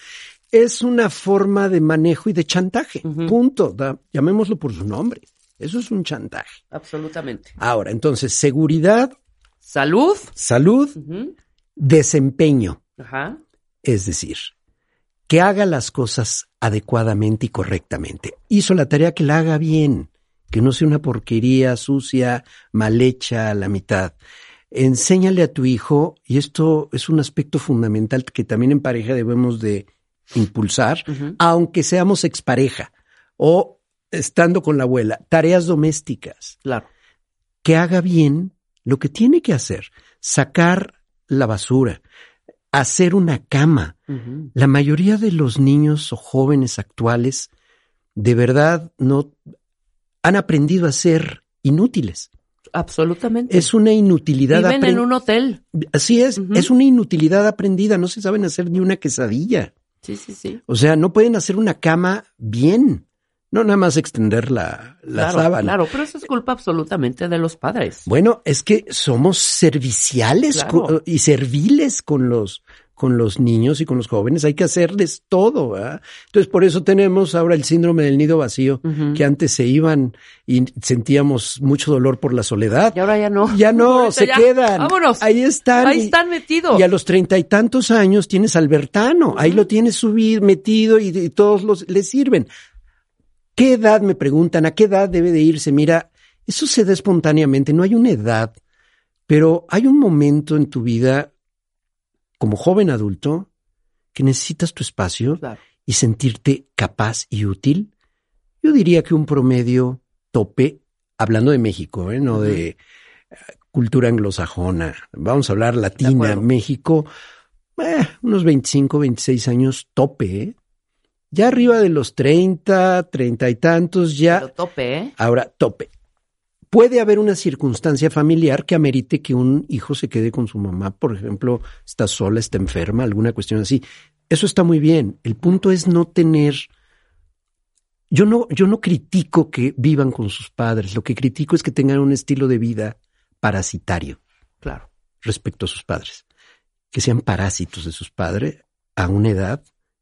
Es una forma de manejo y de chantaje. Punto. Da- llamémoslo por su nombre. Eso es un chantaje. Absolutamente. Ahora, entonces, seguridad, Salud. salud, desempeño. Ajá. Es decir, que haga las cosas adecuadamente y correctamente. Hizo la tarea que la haga bien, que no sea una porquería sucia, mal hecha a la mitad. Enséñale a tu hijo, y esto es un aspecto fundamental que también en pareja debemos de impulsar, aunque seamos expareja o estando con la abuela, tareas domésticas Claro. que haga bien lo que tiene que hacer, sacar la basura, hacer una cama. La mayoría de los niños o jóvenes actuales de verdad no han aprendido a ser inútiles. Absolutamente. Es una inutilidad Viven en un hotel. Así es, es una inutilidad aprendida, no se saben hacer ni una quesadilla. Sí, sí, sí. O sea, no pueden hacer una cama bien. No nada más extender la, la claro, sábana. claro, pero eso es culpa absolutamente de los padres. Bueno, es que somos serviciales Claro. y serviles con los con los niños y con los jóvenes, hay que hacerles todo. ¿verdad? Entonces, por eso tenemos ahora el síndrome del nido vacío, que antes se iban y sentíamos mucho dolor por la soledad. Y ahora ya no. Ya no, Ahorita se ya. quedan. Vámonos. Ahí están. Ahí están metidos. Y a los treinta y tantos años tienes Albertano, ahí lo tienes subido, metido y, y todos los le sirven. ¿Qué edad me preguntan? ¿A qué edad debe de irse? Mira, eso se da espontáneamente, no hay una edad, pero hay un momento en tu vida como joven adulto que necesitas tu espacio Claro. y sentirte capaz y útil. Yo diría que un promedio tope, hablando de México, ¿eh? no de eh, cultura anglosajona, vamos a hablar latina. México, eh, unos 25, 26 años tope, ¿eh? Ya arriba de los 30, 30 y tantos, ya Pero tope, ¿eh? Ahora, tope. Puede haber una circunstancia familiar que amerite que un hijo se quede con su mamá, por ejemplo, está sola, está enferma, alguna cuestión así. Eso está muy bien. El punto es no tener. Yo no, yo no critico que vivan con sus padres. Lo que critico es que tengan un estilo de vida parasitario Claro. respecto a sus padres. Que sean parásitos de sus padres a una edad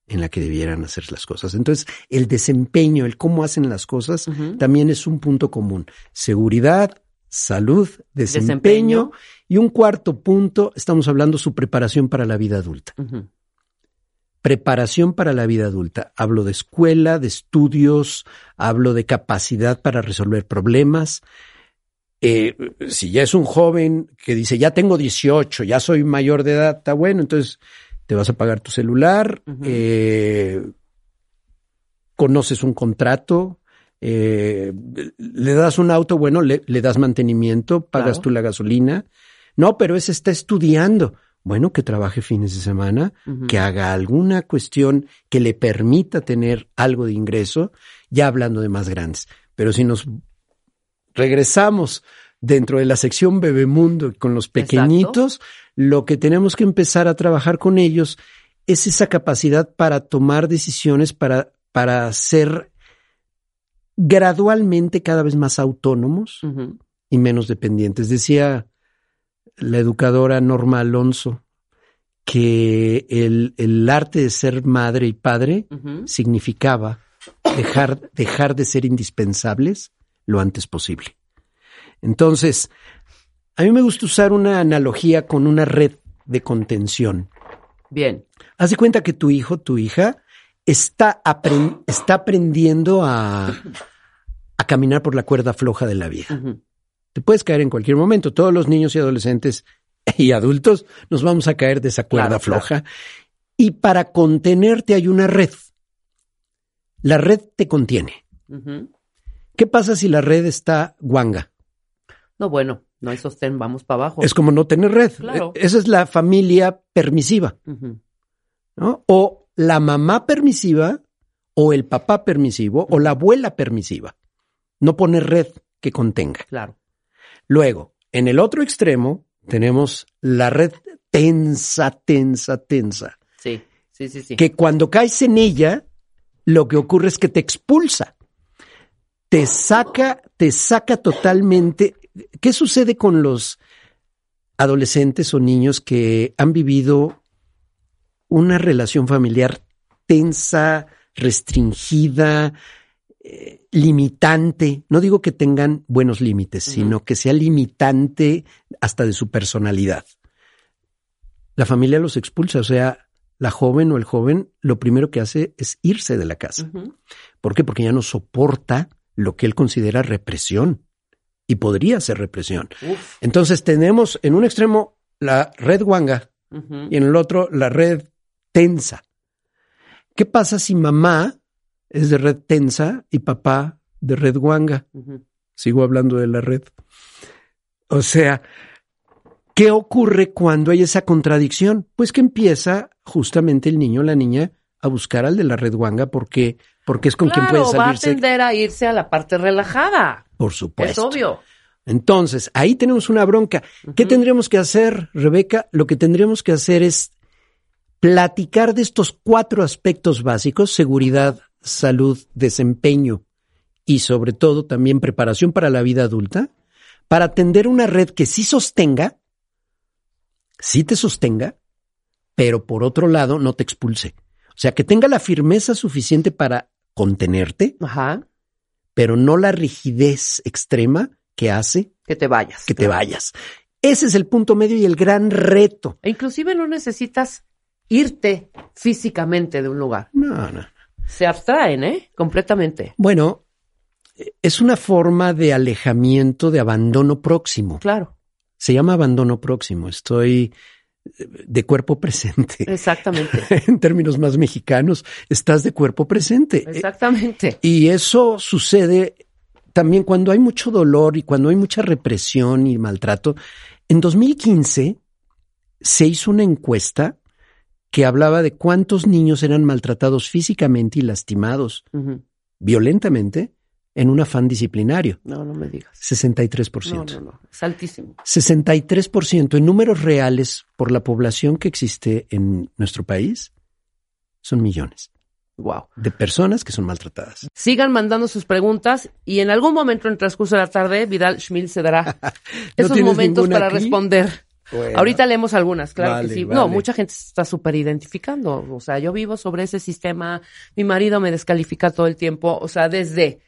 en la que debieran hacer las cosas. Entonces, el desempeño, el cómo hacen las cosas, también es un punto común. Seguridad, salud, desempeño, Desempeño. y un cuarto punto, estamos hablando su preparación para la vida adulta. Preparación para la vida adulta. Hablo de escuela, de estudios, hablo de capacidad para resolver problemas. Eh, si ya es un joven que dice, ya tengo 18, ya soy mayor de edad, está bueno, entonces te vas a pagar tu celular, eh, conoces un contrato, eh, le das un auto, bueno, le, le das mantenimiento, pagas Claro. tú la gasolina. No, pero ese está estudiando. Bueno, que trabaje fines de semana, que haga alguna cuestión que le permita tener algo de ingreso, ya hablando de más grandes. Pero si nos regresamos dentro de la sección Bebemundo con los Exacto. Lo que tenemos que empezar a trabajar con ellos es esa capacidad para tomar decisiones, para, para ser gradualmente cada vez más autónomos y menos dependientes. Decía la educadora Norma Alonso que el, el arte de ser madre y padre significaba dejar, dejar de ser indispensables lo antes posible. Entonces, a mí me gusta usar una analogía con una red de contención. Bien. Haz de cuenta que tu hijo, tu hija, está, apren- está aprendiendo a, a caminar por la cuerda floja de la vida. Te puedes caer en cualquier momento. Todos los niños y adolescentes y adultos nos vamos a caer de esa cuerda Claro, claro. floja. Y para contenerte hay una red. La red te contiene. ¿Qué pasa si la red está guanga? No, bueno, no hay sostén, vamos para abajo. Es como no tener red. Claro. Esa es la familia permisiva. ¿no? O la mamá permisiva, o el papá permisivo, o la abuela permisiva. No poner red que contenga. Claro. Luego, en el otro extremo, tenemos la red tensa, tensa, tensa. Sí, sí, sí, sí. Que cuando caes en ella, lo que ocurre es que te expulsa. Te saca, te saca totalmente. ¿Qué sucede con los adolescentes o niños que han vivido una relación familiar tensa, restringida, eh, limitante? No digo que tengan buenos límites, sino que sea limitante hasta de su personalidad. La familia los expulsa, o sea, la joven o el joven lo primero que hace es irse de la casa. ¿Por qué? Porque ya no soporta lo que él considera represión. Y podría ser represión. Uf. Entonces tenemos en un extremo la red guanga y en el otro la red tensa. ¿Qué pasa si mamá es de red tensa y papá de red guanga? Sigo hablando de la red. O sea, ¿qué ocurre cuando hay esa contradicción? Pues que empieza justamente el niño o la niña a buscar al de la red guanga porque, porque es con quien puede va a salirse. tender a irse a la parte relajada. Por Es supuesto. obvio. Entonces, ahí tenemos una bronca. ¿Qué tendríamos que hacer, Rebeca? Lo que tendríamos que hacer es platicar de estos cuatro aspectos básicos, seguridad, salud, desempeño y sobre todo también preparación para la vida adulta, para atender una red que sí sostenga, sí te sostenga, pero por otro lado no te expulse. O sea, que tenga la firmeza suficiente para contenerte, Ajá. Pero no la rigidez extrema que hace Que te vayas. que te vayas. Ese es el punto medio y el gran reto. E inclusive no necesitas irte físicamente de un lugar. No, no. Se abstraen, ¿eh? Completamente. Bueno, es una forma de alejamiento, de abandono próximo. Claro. Se llama abandono próximo. Estoy de cuerpo presente. Exactamente. en términos más mexicanos, estás de cuerpo presente. Exactamente. Y eso sucede también cuando hay mucho dolor y cuando hay mucha represión y maltrato. En 2015 se hizo una encuesta que hablaba de cuántos niños eran maltratados físicamente y lastimados violentamente en un afán disciplinario. No, no me digas. 63%. No, no, no. Es altísimo. 63% en números reales por la población que existe en nuestro país son millones Wow. de personas que son maltratadas. Sigan mandando sus preguntas y en algún momento en el transcurso de la tarde Vidal Schmil se dará esos tienes momentos para aquí? responder. Bueno. Ahorita leemos algunas, claro Vale, que sí. vale. No, mucha gente se está súper identificando. O sea, yo vivo sobre ese sistema, mi marido me descalifica todo el tiempo. O sea, desde,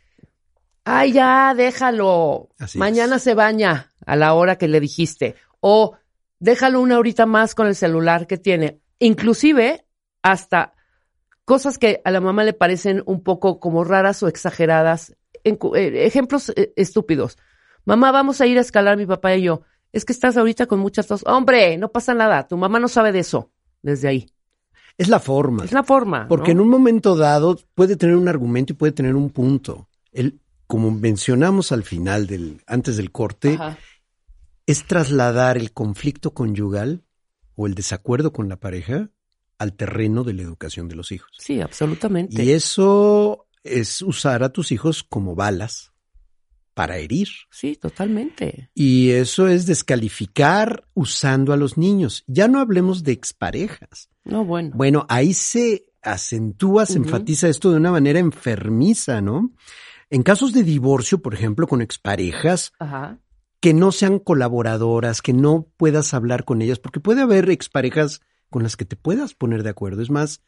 ay, ya, déjalo. Así Mañana es. se baña a la hora que le dijiste. O déjalo una horita más con el celular que tiene. Inclusive, hasta cosas que a la mamá le parecen un poco como raras o exageradas. En- eh, ejemplos eh, estúpidos. Mamá, vamos a ir a escalar mi papá y yo. Es que estás ahorita con muchas tos. Hombre, no pasa nada. Tu mamá no sabe de eso. Desde ahí. Es la forma. Es la forma. Porque ¿no? en un momento dado puede tener un argumento y puede tener un punto. El, como mencionamos al final del, antes del corte, Ajá. es trasladar el conflicto conyugal o el desacuerdo con la pareja al terreno de la educación de los hijos. Sí, absolutamente. Y eso es usar a tus hijos como balas para herir. Sí, totalmente. Y eso es descalificar usando a los niños. Ya no hablemos de exparejas. No, bueno. Bueno, ahí se acentúa, se enfatiza esto de una manera enfermiza, ¿no? En casos de divorcio, por ejemplo, con exparejas, Ajá. que no sean colaboradoras, que no puedas hablar con ellas, porque puede haber exparejas con las que te puedas poner de acuerdo. Es más,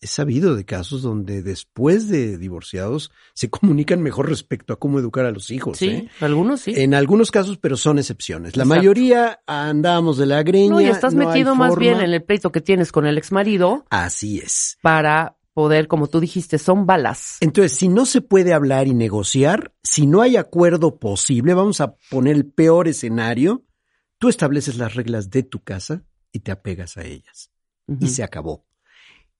he sabido de casos donde después de divorciados se comunican mejor respecto a cómo educar a los hijos. Sí, ¿eh? algunos sí. En algunos casos, pero son excepciones. La Exacto. mayoría andamos de la greña. no, y estás no metido más bien en el pleito que tienes con el exmarido Así es. para poder, como tú dijiste, son balas. Entonces, si no se puede hablar y negociar, si no hay acuerdo posible, vamos a poner el peor escenario, tú estableces las reglas de tu casa y te apegas a ellas. Y se acabó.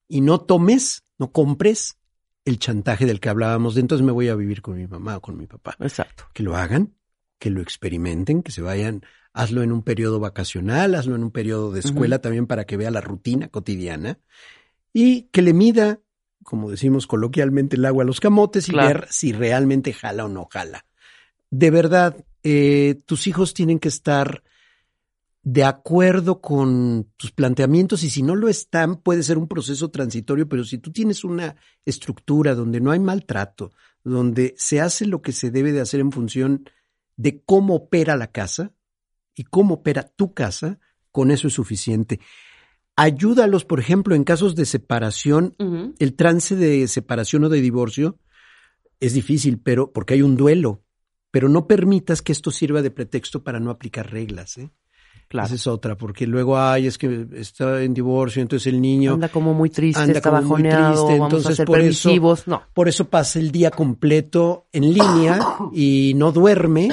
Y no tomes, no compres el chantaje del que hablábamos de entonces me voy a vivir con mi mamá o con mi papá. Exacto. Que lo hagan, que lo experimenten, que se vayan, hazlo en un periodo vacacional, hazlo en un periodo de escuela también para que vea la rutina cotidiana y que le mida, como decimos coloquialmente, el agua a los camotes y Claro. ver si realmente jala o no jala. De verdad, eh, tus hijos tienen que estar de acuerdo con tus planteamientos y si no lo están puede ser un proceso transitorio, pero si tú tienes una estructura donde no hay maltrato, donde se hace lo que se debe de hacer en función de cómo opera la casa y cómo opera tu casa, con eso es suficiente. Ayúdalos, por ejemplo, en casos de separación, el trance de separación o de divorcio es difícil, pero porque hay un duelo. Pero no permitas que esto sirva de pretexto para no aplicar reglas. ¿eh? Claro. Esa es otra, porque luego, ay, es que está en divorcio, entonces el niño Anda como muy triste, anda está como muy triste, vamos a entonces ser por eso-. No. por eso pasa el día completo en línea y no duerme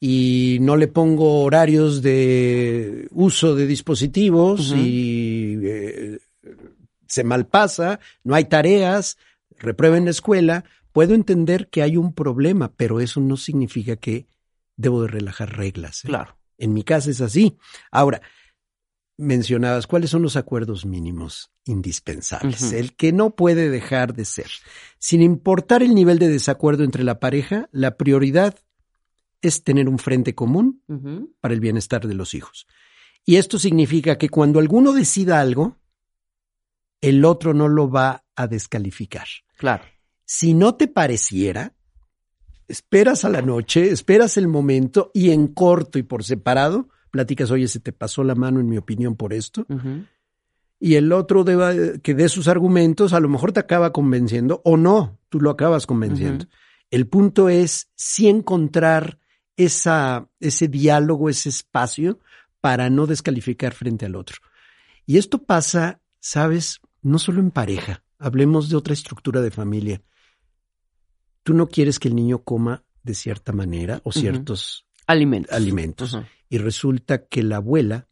y no le pongo horarios de uso de dispositivos y eh, se malpasa, no hay tareas, reprueba en la escuela. Puedo entender que hay un problema, pero eso no significa que debo de relajar reglas. ¿eh? Claro. En mi casa es así. Ahora, mencionabas cuáles son los acuerdos mínimos indispensables, el que no puede dejar de ser. Sin importar el nivel de desacuerdo entre la pareja, la prioridad es tener un frente común para el bienestar de los hijos. Y esto significa que cuando alguno decida algo, el otro no lo va a descalificar. Claro. Si no te pareciera, esperas a la noche, esperas el momento y en corto y por separado, platicas, oye, se te pasó la mano en mi opinión por esto, y el otro deba, que dé sus argumentos, a lo mejor te acaba convenciendo o no, tú lo acabas convenciendo. El punto es sí encontrar esa, ese diálogo, ese espacio para no descalificar frente al otro. Y esto pasa, sabes, no solo en pareja, hablemos de otra estructura de familia. Tú no quieres que el niño coma de cierta manera o ciertos Alimentos. y resulta que la abuela,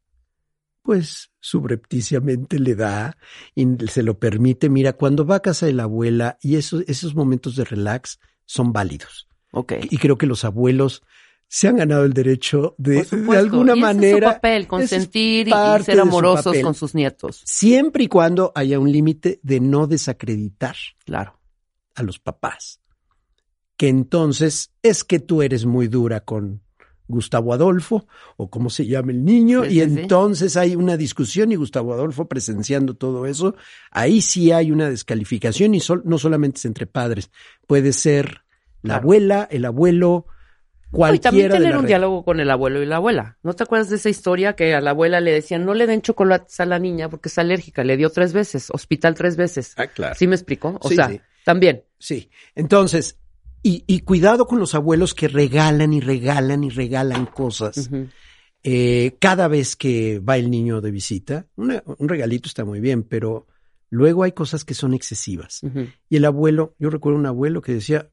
pues subrepticiamente le da y se lo permite. Mira, cuando va a casa de la abuela y esos, esos momentos de relax son válidos. Ok. Y creo que los abuelos se han ganado el derecho de, supuesto. de alguna Y ese manera. Es su papel, consentir es y- ser su amorosos con sus nietos. Siempre y cuando haya un límite de no desacreditar Claro. a los papás. Que entonces es que tú eres muy dura con Gustavo Adolfo o como se llama el niño Sí, y sí, sí. entonces hay una discusión y Gustavo Adolfo presenciando todo eso, ahí sí hay una descalificación y sol- no solamente es entre padres, puede ser la Claro. abuela, el abuelo, Y también de tener la un red. diálogo con el abuelo y la abuela. ¿No te acuerdas de esa historia que a la abuela le decían no le den chocolates a la niña porque es alérgica? Le dio tres veces, hospital tres veces. Ah, claro. ¿Sí me explico? O Sí, sea, sí. también. Sí, entonces, y, y cuidado con los abuelos que regalan y regalan y regalan cosas. Eh, cada vez que va el niño de visita, una- un regalito está muy bien, pero luego hay cosas que son excesivas. Y el abuelo, yo recuerdo un abuelo que decía,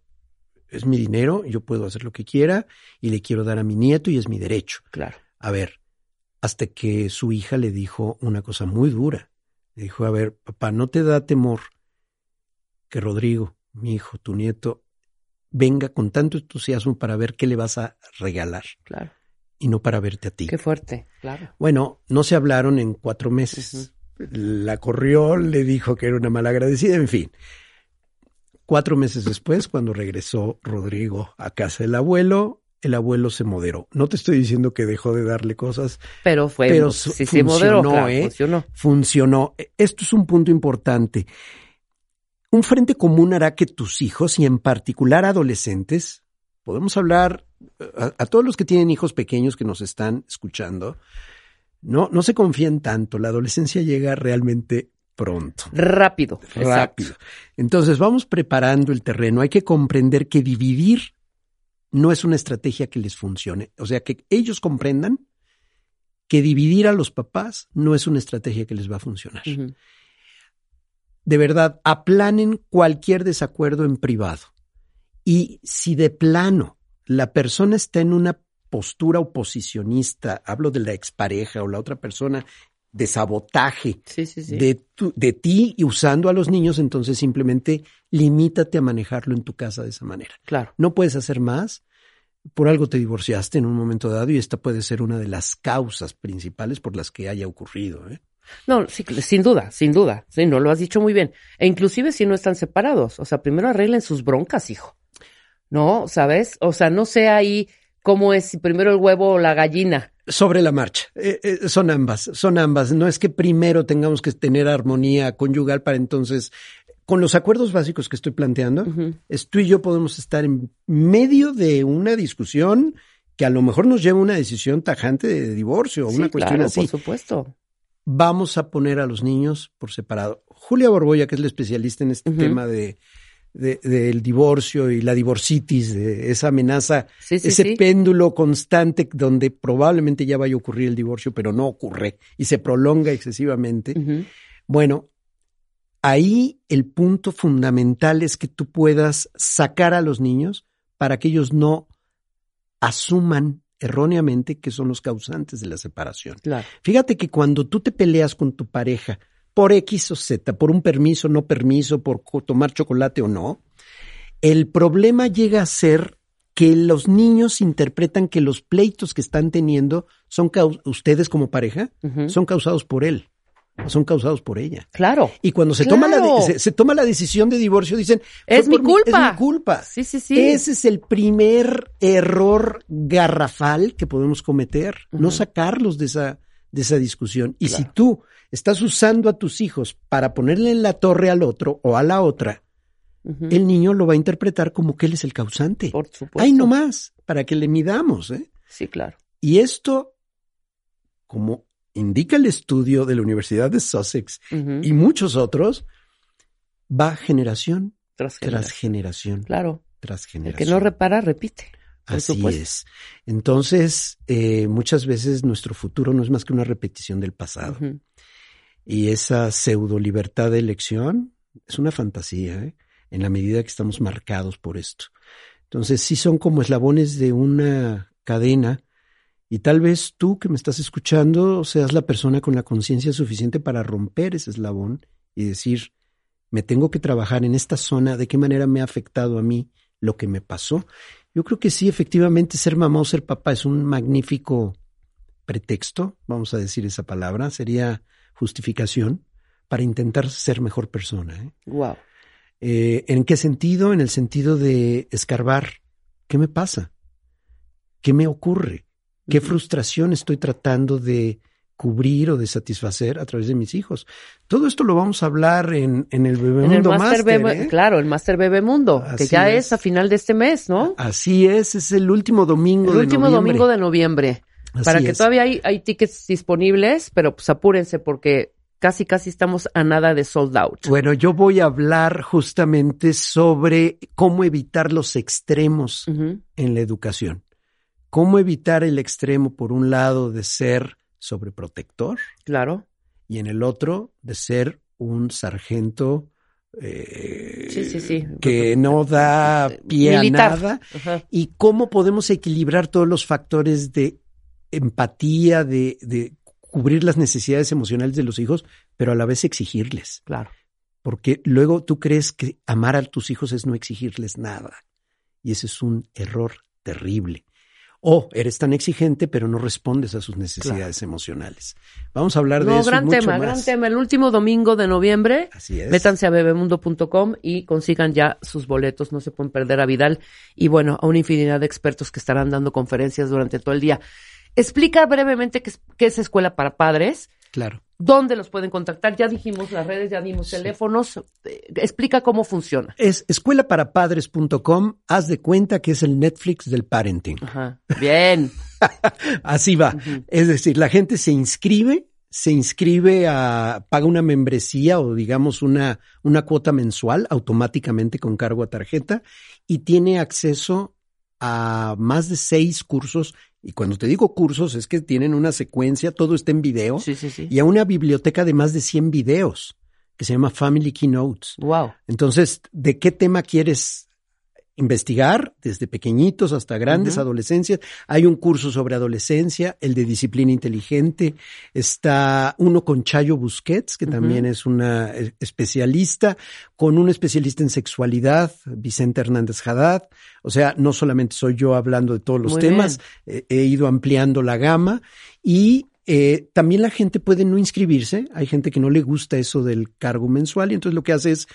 es mi dinero, yo puedo hacer lo que quiera y le quiero dar a mi nieto y es mi derecho. Claro. A ver, hasta que su hija le dijo una cosa muy dura. Le dijo, a ver, papá, ¿no te da temor que Rodrigo, mi hijo, tu nieto, venga con tanto entusiasmo para ver qué le vas a regalar Claro. y no para verte a ti? Qué fuerte. Claro. Bueno, no se hablaron en cuatro meses. La corrió, le dijo que era una malagradecida, en fin. Cuatro meses después, cuando regresó Rodrigo a casa del abuelo, el abuelo se moderó. No te estoy diciendo que dejó de darle cosas, Pero fue. Pero moderó, funcionó, claro, ¿eh? funcionó. funcionó. Esto es un punto importante. Un frente común hará que tus hijos, y en particular adolescentes, podemos hablar a, a todos los que tienen hijos pequeños que nos están escuchando, no, no se confíen tanto. La adolescencia llega realmente pronto. Rápido. Exacto. Rápido. Entonces vamos preparando el terreno. Hay que comprender que dividir no es una estrategia que les funcione. O sea, que ellos comprendan que dividir a los papás no es una estrategia que les va a funcionar. De verdad, aplanen cualquier desacuerdo en privado. Y si de plano la persona está en una postura oposicionista, hablo de la expareja o la otra persona, de sabotaje Sí, sí, sí. de, tu- de ti y usando a los niños, entonces simplemente limítate a manejarlo en tu casa de esa manera. Claro. No puedes hacer más. Por algo te divorciaste en un momento dado y esta puede ser una de las causas principales por las que haya ocurrido. ¿eh? No, sí, sin duda, sin duda. Sí, no lo has dicho muy bien. E inclusive si no están separados. O sea, primero arreglen sus broncas, hijo. ¿No? ¿Sabes? O sea, no sé ahí cómo es si primero el huevo o la gallina. Sobre la marcha. Eh, eh, son ambas, son ambas. No es que primero tengamos que tener armonía conyugal para entonces, con los acuerdos básicos que estoy planteando, es tú y yo podemos estar en medio de una discusión que a lo mejor nos lleva a una decisión tajante de divorcio o Sí, una cuestión claro, así. por supuesto. Vamos a poner a los niños por separado. Julia Borboya, que es la especialista en este tema de, de- del divorcio y la divorcitis, de esa amenaza, Sí, sí, ese sí. péndulo constante donde probablemente ya vaya a ocurrir el divorcio, pero no ocurre y se prolonga excesivamente. Bueno, ahí el punto fundamental es que tú puedas sacar a los niños para que ellos no asuman erróneamente que son los causantes de la separación. Claro. Fíjate que cuando tú te peleas con tu pareja por X o Z, por un permiso, no permiso, por tomar chocolate o no, el problema llega a ser que los niños interpretan que los pleitos que están teniendo son ustedes como pareja son causados por él son causados por ella. Claro. Y cuando se toma la se, se toma la decisión de divorcio dicen "Fue Es mi culpa". es mi culpa. Sí, sí, sí. Ese es el primer error garrafal que podemos cometer, no sacarlos de esa, de esa discusión. Y si tú estás usando a tus hijos para ponerle en la torre al otro o a la otra, el niño lo va a interpretar como que él es el causante. Por supuesto. Ahí nomás, para que le midamos. ¿eh? Sí, claro. Y esto, como indica el estudio de la Universidad de Sussex y muchos otros, va generación Tras tras generación. generación Claro. tras El generación. que no repara, repite. Así es. Entonces, eh, muchas veces nuestro futuro no es más que una repetición del pasado. Y esa pseudo libertad de elección es una fantasía, ¿eh? en la medida que estamos marcados por esto. Entonces, sí son como eslabones de una cadena. Y tal vez tú que me estás escuchando seas la persona con la conciencia suficiente para romper ese eslabón y decir, me tengo que trabajar en esta zona, de qué manera me ha afectado a mí lo que me pasó. Yo creo que sí, efectivamente, ser mamá o ser papá es un magnífico pretexto, vamos a decir esa palabra, sería justificación para intentar ser mejor persona. ¿eh? Guau. Eh, ¿En qué sentido? En el sentido de escarbar. ¿Qué me pasa? ¿Qué me ocurre? ¿Qué frustración estoy tratando de cubrir o de satisfacer a través de mis hijos? Todo esto lo vamos a hablar en, en el En el Bebemundo Master, Master. Bebe- ¿eh? claro, el Master Bebemundo, que ya es. es. a final de este mes, ¿no? Así es, es el último domingo El de último noviembre. domingo de noviembre. Así para que es. todavía hay, hay tickets disponibles, pero pues apúrense porque casi casi estamos a nada de sold out. Bueno, yo voy a hablar justamente sobre cómo evitar los extremos en la educación. Cómo evitar el extremo, por un lado, de ser sobreprotector Claro. y en el otro, de ser un sargento eh, Sí, sí, sí. que no da pie Militar. a nada. Ajá. Y cómo podemos equilibrar todos los factores de empatía, de, de cubrir las necesidades emocionales de los hijos, pero a la vez exigirles. Claro. Porque luego tú crees que amar a tus hijos es no exigirles nada. Y ese es un error terrible. O eres tan exigente, pero no respondes a sus necesidades emocionales. Vamos a hablar de eso. gran mucho tema, más. gran tema. El último domingo de noviembre, Así es. métanse a bebemundo.com y consigan ya sus boletos. No se pueden perder a Vidal y bueno, a una infinidad de expertos que estarán dando conferencias durante todo el día. Explica brevemente qué es, qué es Escuela para Padres, Claro. dónde los pueden contactar. Ya dijimos las redes, ya dimos teléfonos. Explica cómo funciona. Es escuelaparapadres.com. Haz de cuenta que es el Netflix del parenting. Ajá. Bien. Así va. Es decir, la gente se inscribe, se inscribe a, paga una membresía o digamos una, una cuota mensual automáticamente con cargo a tarjeta y tiene acceso a más de seis cursos. Y cuando te digo cursos es que tienen una secuencia, todo está en video Sí, sí, sí. y a una biblioteca de más de 100 videos que se llama Family Keynotes. Wow. Entonces, ¿de qué tema quieres investigar desde pequeñitos hasta grandes, adolescencias. Hay un curso sobre adolescencia, el de disciplina inteligente. Está uno con Chayo Busquets, que también es una eh, especialista, con un especialista en sexualidad, Vicente Hernández Haddad. O sea, no solamente soy yo hablando de todos los Muy temas, eh, he ido ampliando la gama y eh, también la gente puede no inscribirse. Hay gente que no le gusta eso del cargo mensual y entonces lo que hace es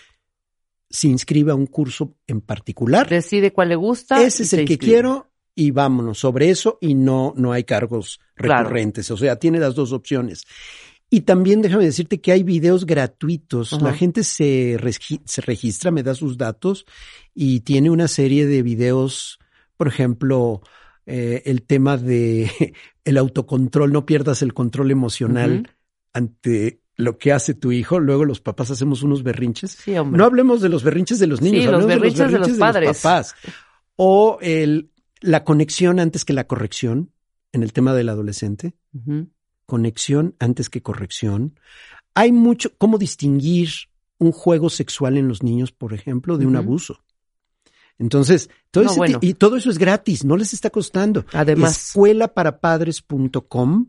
se inscribe a un curso en particular. Decide cuál le gusta. Ese es el que inscribe. quiero y vámonos sobre eso y no, no hay cargos Claro. recurrentes. O sea, tiene las dos opciones. Y también déjame decirte que hay videos gratuitos. Ajá. La gente se, regi- se registra, me da sus datos y tiene una serie de videos, por ejemplo, eh, el tema de el autocontrol, no pierdas el control emocional ante lo que hace tu hijo. Luego los papás hacemos unos berrinches. Sí, hombre. No hablemos de los berrinches de los niños, Sí, los hablemos berrinches de los padres. papás. O el, la conexión antes que la corrección en el tema del adolescente. Conexión antes que corrección. Hay mucho, cómo distinguir un juego sexual en los niños, por ejemplo, de un abuso. Entonces, todo No, ese bueno. y todo eso es gratis, no les está costando. Además. Escuelaparapadres.com.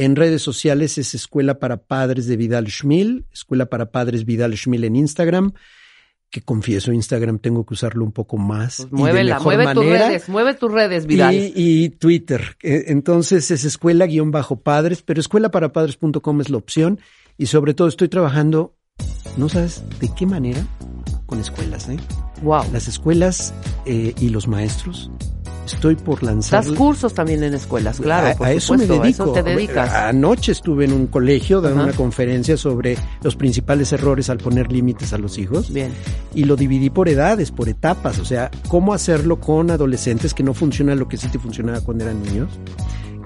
En redes sociales es Escuela para Padres de Vidal Schmil, Escuela para Padres Vidal Schmil en Instagram, que confieso, Instagram tengo que usarlo un poco más. Pues y de muévela, mejor mueve tus manera. redes, mueve tus redes, Vidal. Y, y Twitter. Entonces es escuela-padres, pero escuelaparapadres.com es la opción. Y sobre todo estoy trabajando, no sabes de qué manera, con escuelas. ¿eh? Wow. Las escuelas eh, y los maestros. Estoy por lanzar. Das cursos también en escuelas, claro. a, por a eso me dedico. A eso te dedicas. Anoche estuve en un colegio dando una conferencia sobre los principales errores al poner límites a los hijos Bien. y lo dividí por edades, por etapas, o sea, cómo hacerlo con adolescentes que no funciona lo que sí te funcionaba cuando eran niños,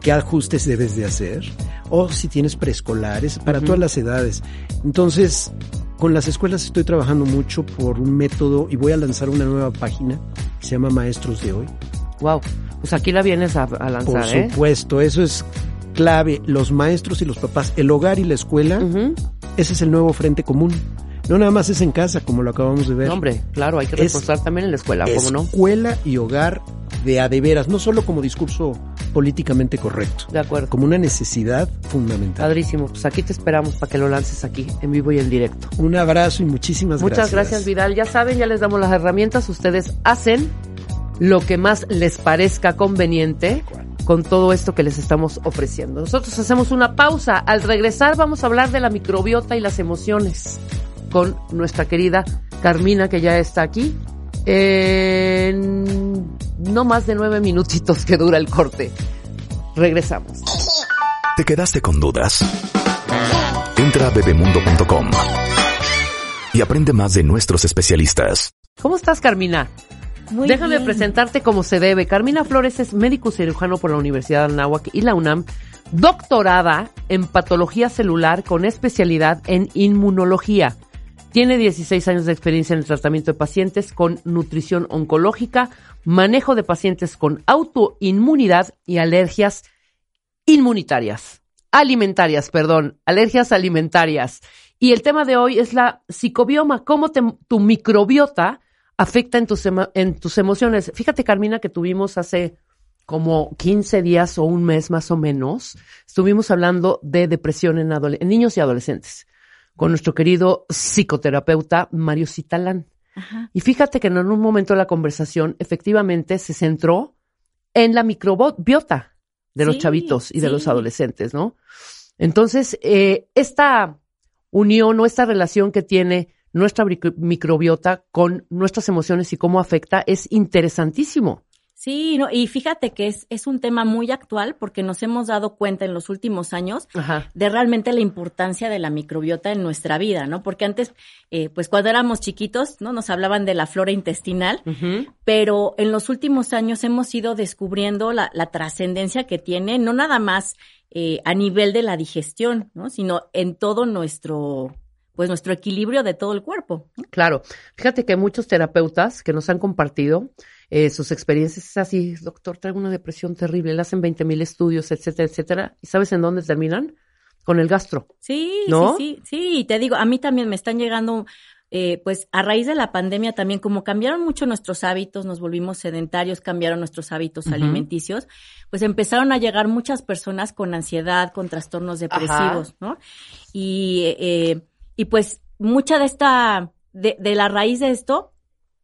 qué ajustes debes de hacer, o si tienes preescolares, para todas las edades. Entonces, con las escuelas estoy trabajando mucho por un método y voy a lanzar una nueva página que se llama Maestros de Hoy. Wow. Pues aquí la vienes a, a Por lanzar, ¿eh? supuesto, eso es clave, los maestros y los papás, el hogar y la escuela, ese es el nuevo frente común. No nada más es en casa, como lo acabamos de ver. No, hombre, claro, hay que reforzar también en la escuela, ¿cómo no? escuela y hogar de a de veras, no solo como discurso políticamente correcto, De acuerdo. como una necesidad fundamental. Padrísimo. Pues aquí te esperamos para que lo lances aquí, en vivo y en directo. Un abrazo y muchísimas Muchas gracias. gracias, Vidal. Ya saben, ya les damos las herramientas. Ustedes hacen lo que más les parezca conveniente con todo esto que les estamos ofreciendo. Nosotros hacemos una pausa. Al regresar vamos a hablar de la microbiota y las emociones con nuestra querida Carmina, que ya está aquí. En no más de nueve minutitos que dura el corte. Regresamos. ¿Te quedaste con dudas? Entra a bebemundo.com y aprende más de nuestros especialistas. ¿Cómo estás, Carmina? Muy Déjame bien. presentarte como se debe. Carmina Flores es médico cirujano por la Universidad de Anáhuac y la UNAM, doctorada en patología celular con especialidad en inmunología. Tiene 16 años de experiencia en el tratamiento de pacientes con nutrición oncológica, manejo de pacientes con autoinmunidad y alergias inmunitarias. Alimentarias, perdón, alergias alimentarias. Y el tema de hoy es la psicobioma, cómo te- tu microbiota afecta en tus, en tus emociones. Fíjate, Carmina, que tuvimos hace como 15 días o un mes más o menos, estuvimos hablando de depresión en, niños y adolescentes con nuestro querido psicoterapeuta Mario Citalán. Ajá. Y fíjate que en un momento de la conversación efectivamente se centró en la microbiota de los chavitos y de los adolescentes, ¿no? Entonces, eh, esta unión o esta relación que tiene nuestra micro- microbiota con nuestras emociones y cómo afecta es interesantísimo. Sí, no, y fíjate que es, es un tema muy actual porque nos hemos dado cuenta en los últimos años Ajá. de realmente la importancia de la microbiota en nuestra vida, ¿no? Porque antes, eh, pues cuando éramos chiquitos, ¿no? Nos hablaban de la flora intestinal, pero en los últimos años hemos ido descubriendo la, la trascendencia que tiene, no nada más eh, a nivel de la digestión, ¿no? Sino en todo nuestro, pues nuestro equilibrio de todo el cuerpo. Claro. Fíjate que muchos terapeutas que nos han compartido eh, sus experiencias es así, doctor, traigo una depresión terrible, le hacen 20 mil estudios, etcétera, etcétera. ¿Y sabes en dónde terminan? Con el gastro. Sí, ¿No? sí, sí, sí, y te digo, a mí también me están llegando eh, pues a raíz de la pandemia también, como cambiaron mucho nuestros hábitos, nos volvimos sedentarios, cambiaron nuestros hábitos alimenticios, pues empezaron a llegar muchas personas con ansiedad, con trastornos depresivos, ¿no? Y, eh, y pues mucha de esta, de, de, la raíz de esto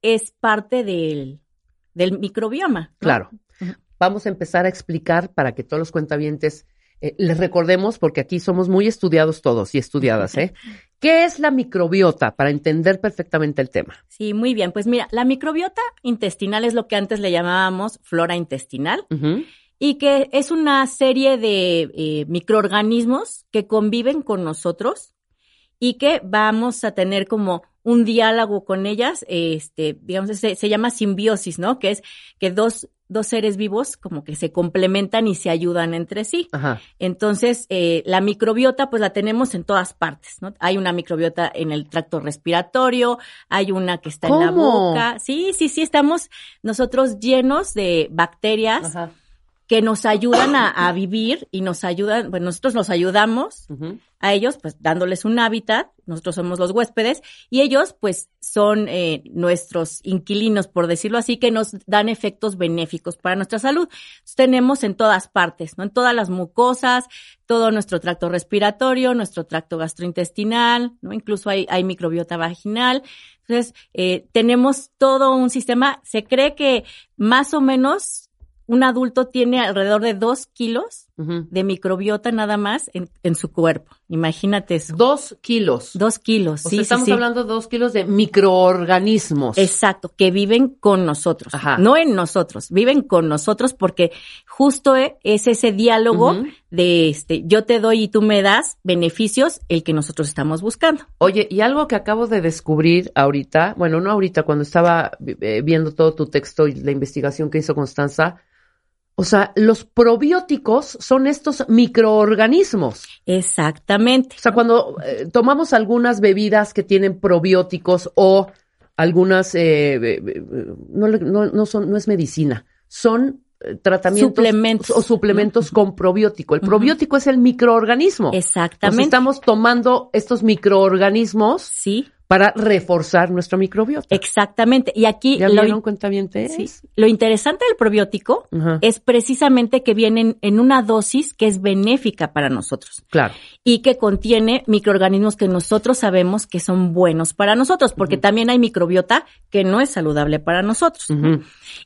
es parte del, del microbioma. Claro. Vamos a empezar a explicar para que todos los cuentavientes eh, les recordemos, porque aquí somos muy estudiados todos y estudiadas, ¿eh? ¿Qué es la microbiota para entender perfectamente el tema? Sí, muy bien. Pues mira, la microbiota intestinal es lo que antes le llamábamos flora intestinal y que es una serie de eh, microorganismos que conviven con nosotros y que vamos a tener como un diálogo con ellas, este, digamos, se, se llama simbiosis, ¿no? Que es que dos dos seres vivos como que se complementan y se ayudan entre sí. Ajá. Entonces, eh, la microbiota pues la tenemos en todas partes, ¿no? Hay una microbiota en el tracto respiratorio, hay una que está en la boca. Sí, sí, sí, estamos nosotros llenos de bacterias. Ajá que nos ayudan a, vivir y nos ayudan, bueno, nosotros los ayudamos a ellos, pues dándoles un hábitat, nosotros somos los huéspedes, y ellos, pues, son eh, nuestros inquilinos, por decirlo así, que nos dan efectos benéficos para nuestra salud. tenemos en todas partes, ¿no? En todas las mucosas, todo nuestro tracto respiratorio, nuestro tracto gastrointestinal, ¿no? Incluso hay, hay microbiota vaginal. Entonces, eh, tenemos todo un sistema, se cree que más o menos un adulto tiene alrededor de dos kilos de microbiota nada más en, su cuerpo. Imagínate eso. Dos kilos. Dos kilos, sí. estamos hablando de dos kilos de microorganismos. Exacto, que viven con nosotros. No en nosotros, viven con nosotros porque justo e, es ese diálogo de este, yo te doy y tú me das beneficios, el que nosotros estamos buscando. Oye, y algo que acabo de descubrir ahorita, bueno, no ahorita, cuando estaba eh, viendo todo tu texto y la investigación que hizo Constanza, o sea, los probióticos son estos microorganismos. Exactamente. O sea, cuando eh, tomamos algunas bebidas que tienen probióticos o algunas, eh, eh, no, no, son, no es medicina, son tratamientos suplementos. o suplementos con probiótico. El probiótico es el microorganismo. Exactamente. estamos tomando estos microorganismos. Sí para reforzar nuestro microbiota. Exactamente. Y aquí ¿Ya lo, cuenta bien sí. Lo interesante del probiótico es precisamente que viene en una dosis que es benéfica para nosotros. Claro. Y que contiene microorganismos que nosotros sabemos que son buenos para nosotros, porque también hay microbiota que no es saludable para nosotros.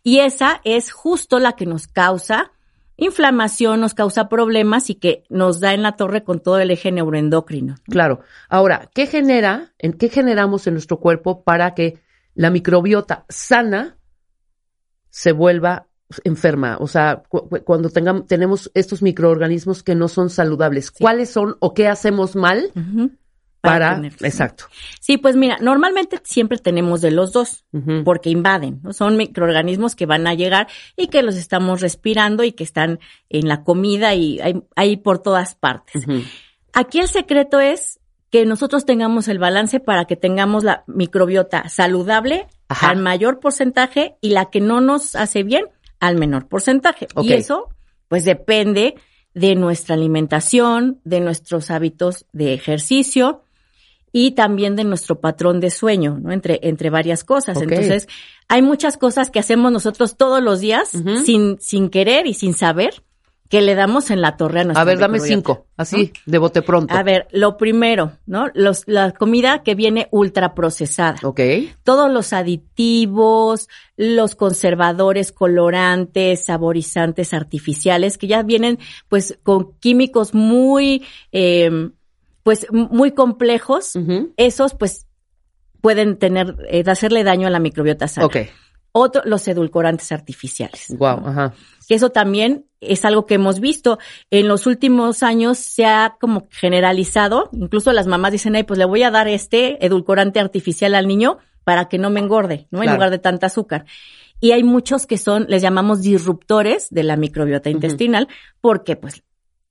Y esa es justo la que nos causa inflamación, nos causa problemas y que nos da en la torre con todo el eje neuroendocrino. Claro. Ahora, ¿qué genera, en qué generamos en nuestro cuerpo para que la microbiota sana se vuelva enferma? O sea, cuando tengamos, tenemos estos microorganismos que no son saludables, ¿cuáles son o qué hacemos mal? Para, exacto. Sí, pues mira, normalmente siempre tenemos de los dos, porque invaden, ¿no? Son microorganismos que van a llegar y que los estamos respirando y que están en la comida y hay, por todas partes. Aquí el secreto es que nosotros tengamos el balance para que tengamos la microbiota saludable al mayor porcentaje y la que no nos hace bien al menor porcentaje. Y eso, pues depende de nuestra alimentación, de nuestros hábitos de ejercicio, y también de nuestro patrón de sueño, ¿no? Entre, entre varias cosas. Entonces, hay muchas cosas que hacemos nosotros todos los días sin, sin querer y sin saber que le damos en la torre a nuestra A ver, dame cinco, así, de bote pronto. A ver, lo primero, ¿no? Los, la comida que viene ultraprocesada. Ok. Todos los aditivos, los conservadores, colorantes, saborizantes artificiales, que ya vienen, pues, con químicos muy, eh, pues muy complejos, esos pues pueden tener, eh, hacerle daño a la microbiota sana. Ok. Otro, los edulcorantes artificiales. Wow, ajá. Que eso también es algo que hemos visto. En los últimos años se ha como generalizado, incluso las mamás dicen, ay, pues le voy a dar este edulcorante artificial al niño para que no me engorde, ¿no? En lugar de tanta azúcar. Y hay muchos que son, les llamamos disruptores de la microbiota intestinal, porque pues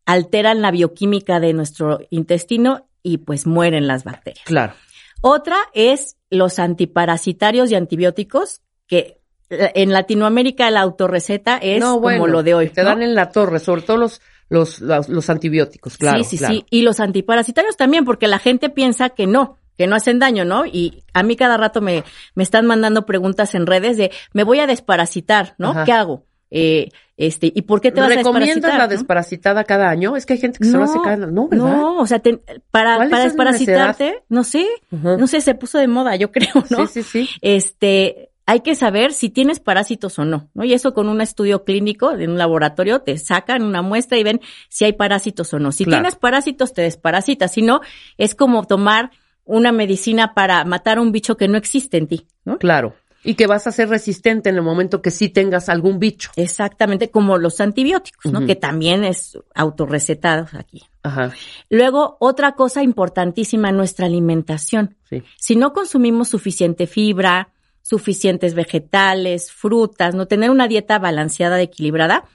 alteran la bioquímica de nuestro intestino y pues mueren las bacterias. Claro. Otra es los antiparasitarios y antibióticos, que eh, en Latinoamérica la autorreceta es como lo de hoy. Te dan en la torre, sobre todo los, los, los, antibióticos, claro. Sí, sí, sí. Y los antiparasitarios también, porque la gente piensa que no, que no hacen daño, ¿no? Y a mí cada rato me, me están mandando preguntas en redes de, me voy a desparasitar, ¿no? Ajá. ¿Qué hago? Eh, este, ¿y por qué te vas a ¿Recomiendas desparasitar? la no? desparasitada cada año? Es que hay gente que se lo hace cada año. No, ¿verdad? No, o sea, te- para, ¿Cuál es para desparasitarte, no sé, no sé, se puso de moda, yo creo, ¿no? Sí, sí, sí. Este, hay que saber si tienes parásitos o no, ¿no? Y eso con un estudio clínico en un laboratorio te sacan una muestra y ven si hay parásitos o no. Si Claro. tienes parásitos, te desparasitas. Si no, es como tomar una medicina para matar a un bicho que no existe en ti, ¿no? Claro. Y que vas a ser resistente en el momento que sí tengas algún bicho. Exactamente, como los antibióticos, ¿no? Que también es autorrecetados aquí. Ajá. Luego, otra cosa importantísima, nuestra alimentación. Sí. Si no consumimos suficiente fibra, suficientes vegetales, frutas, no tener una dieta balanceada, equilibrada,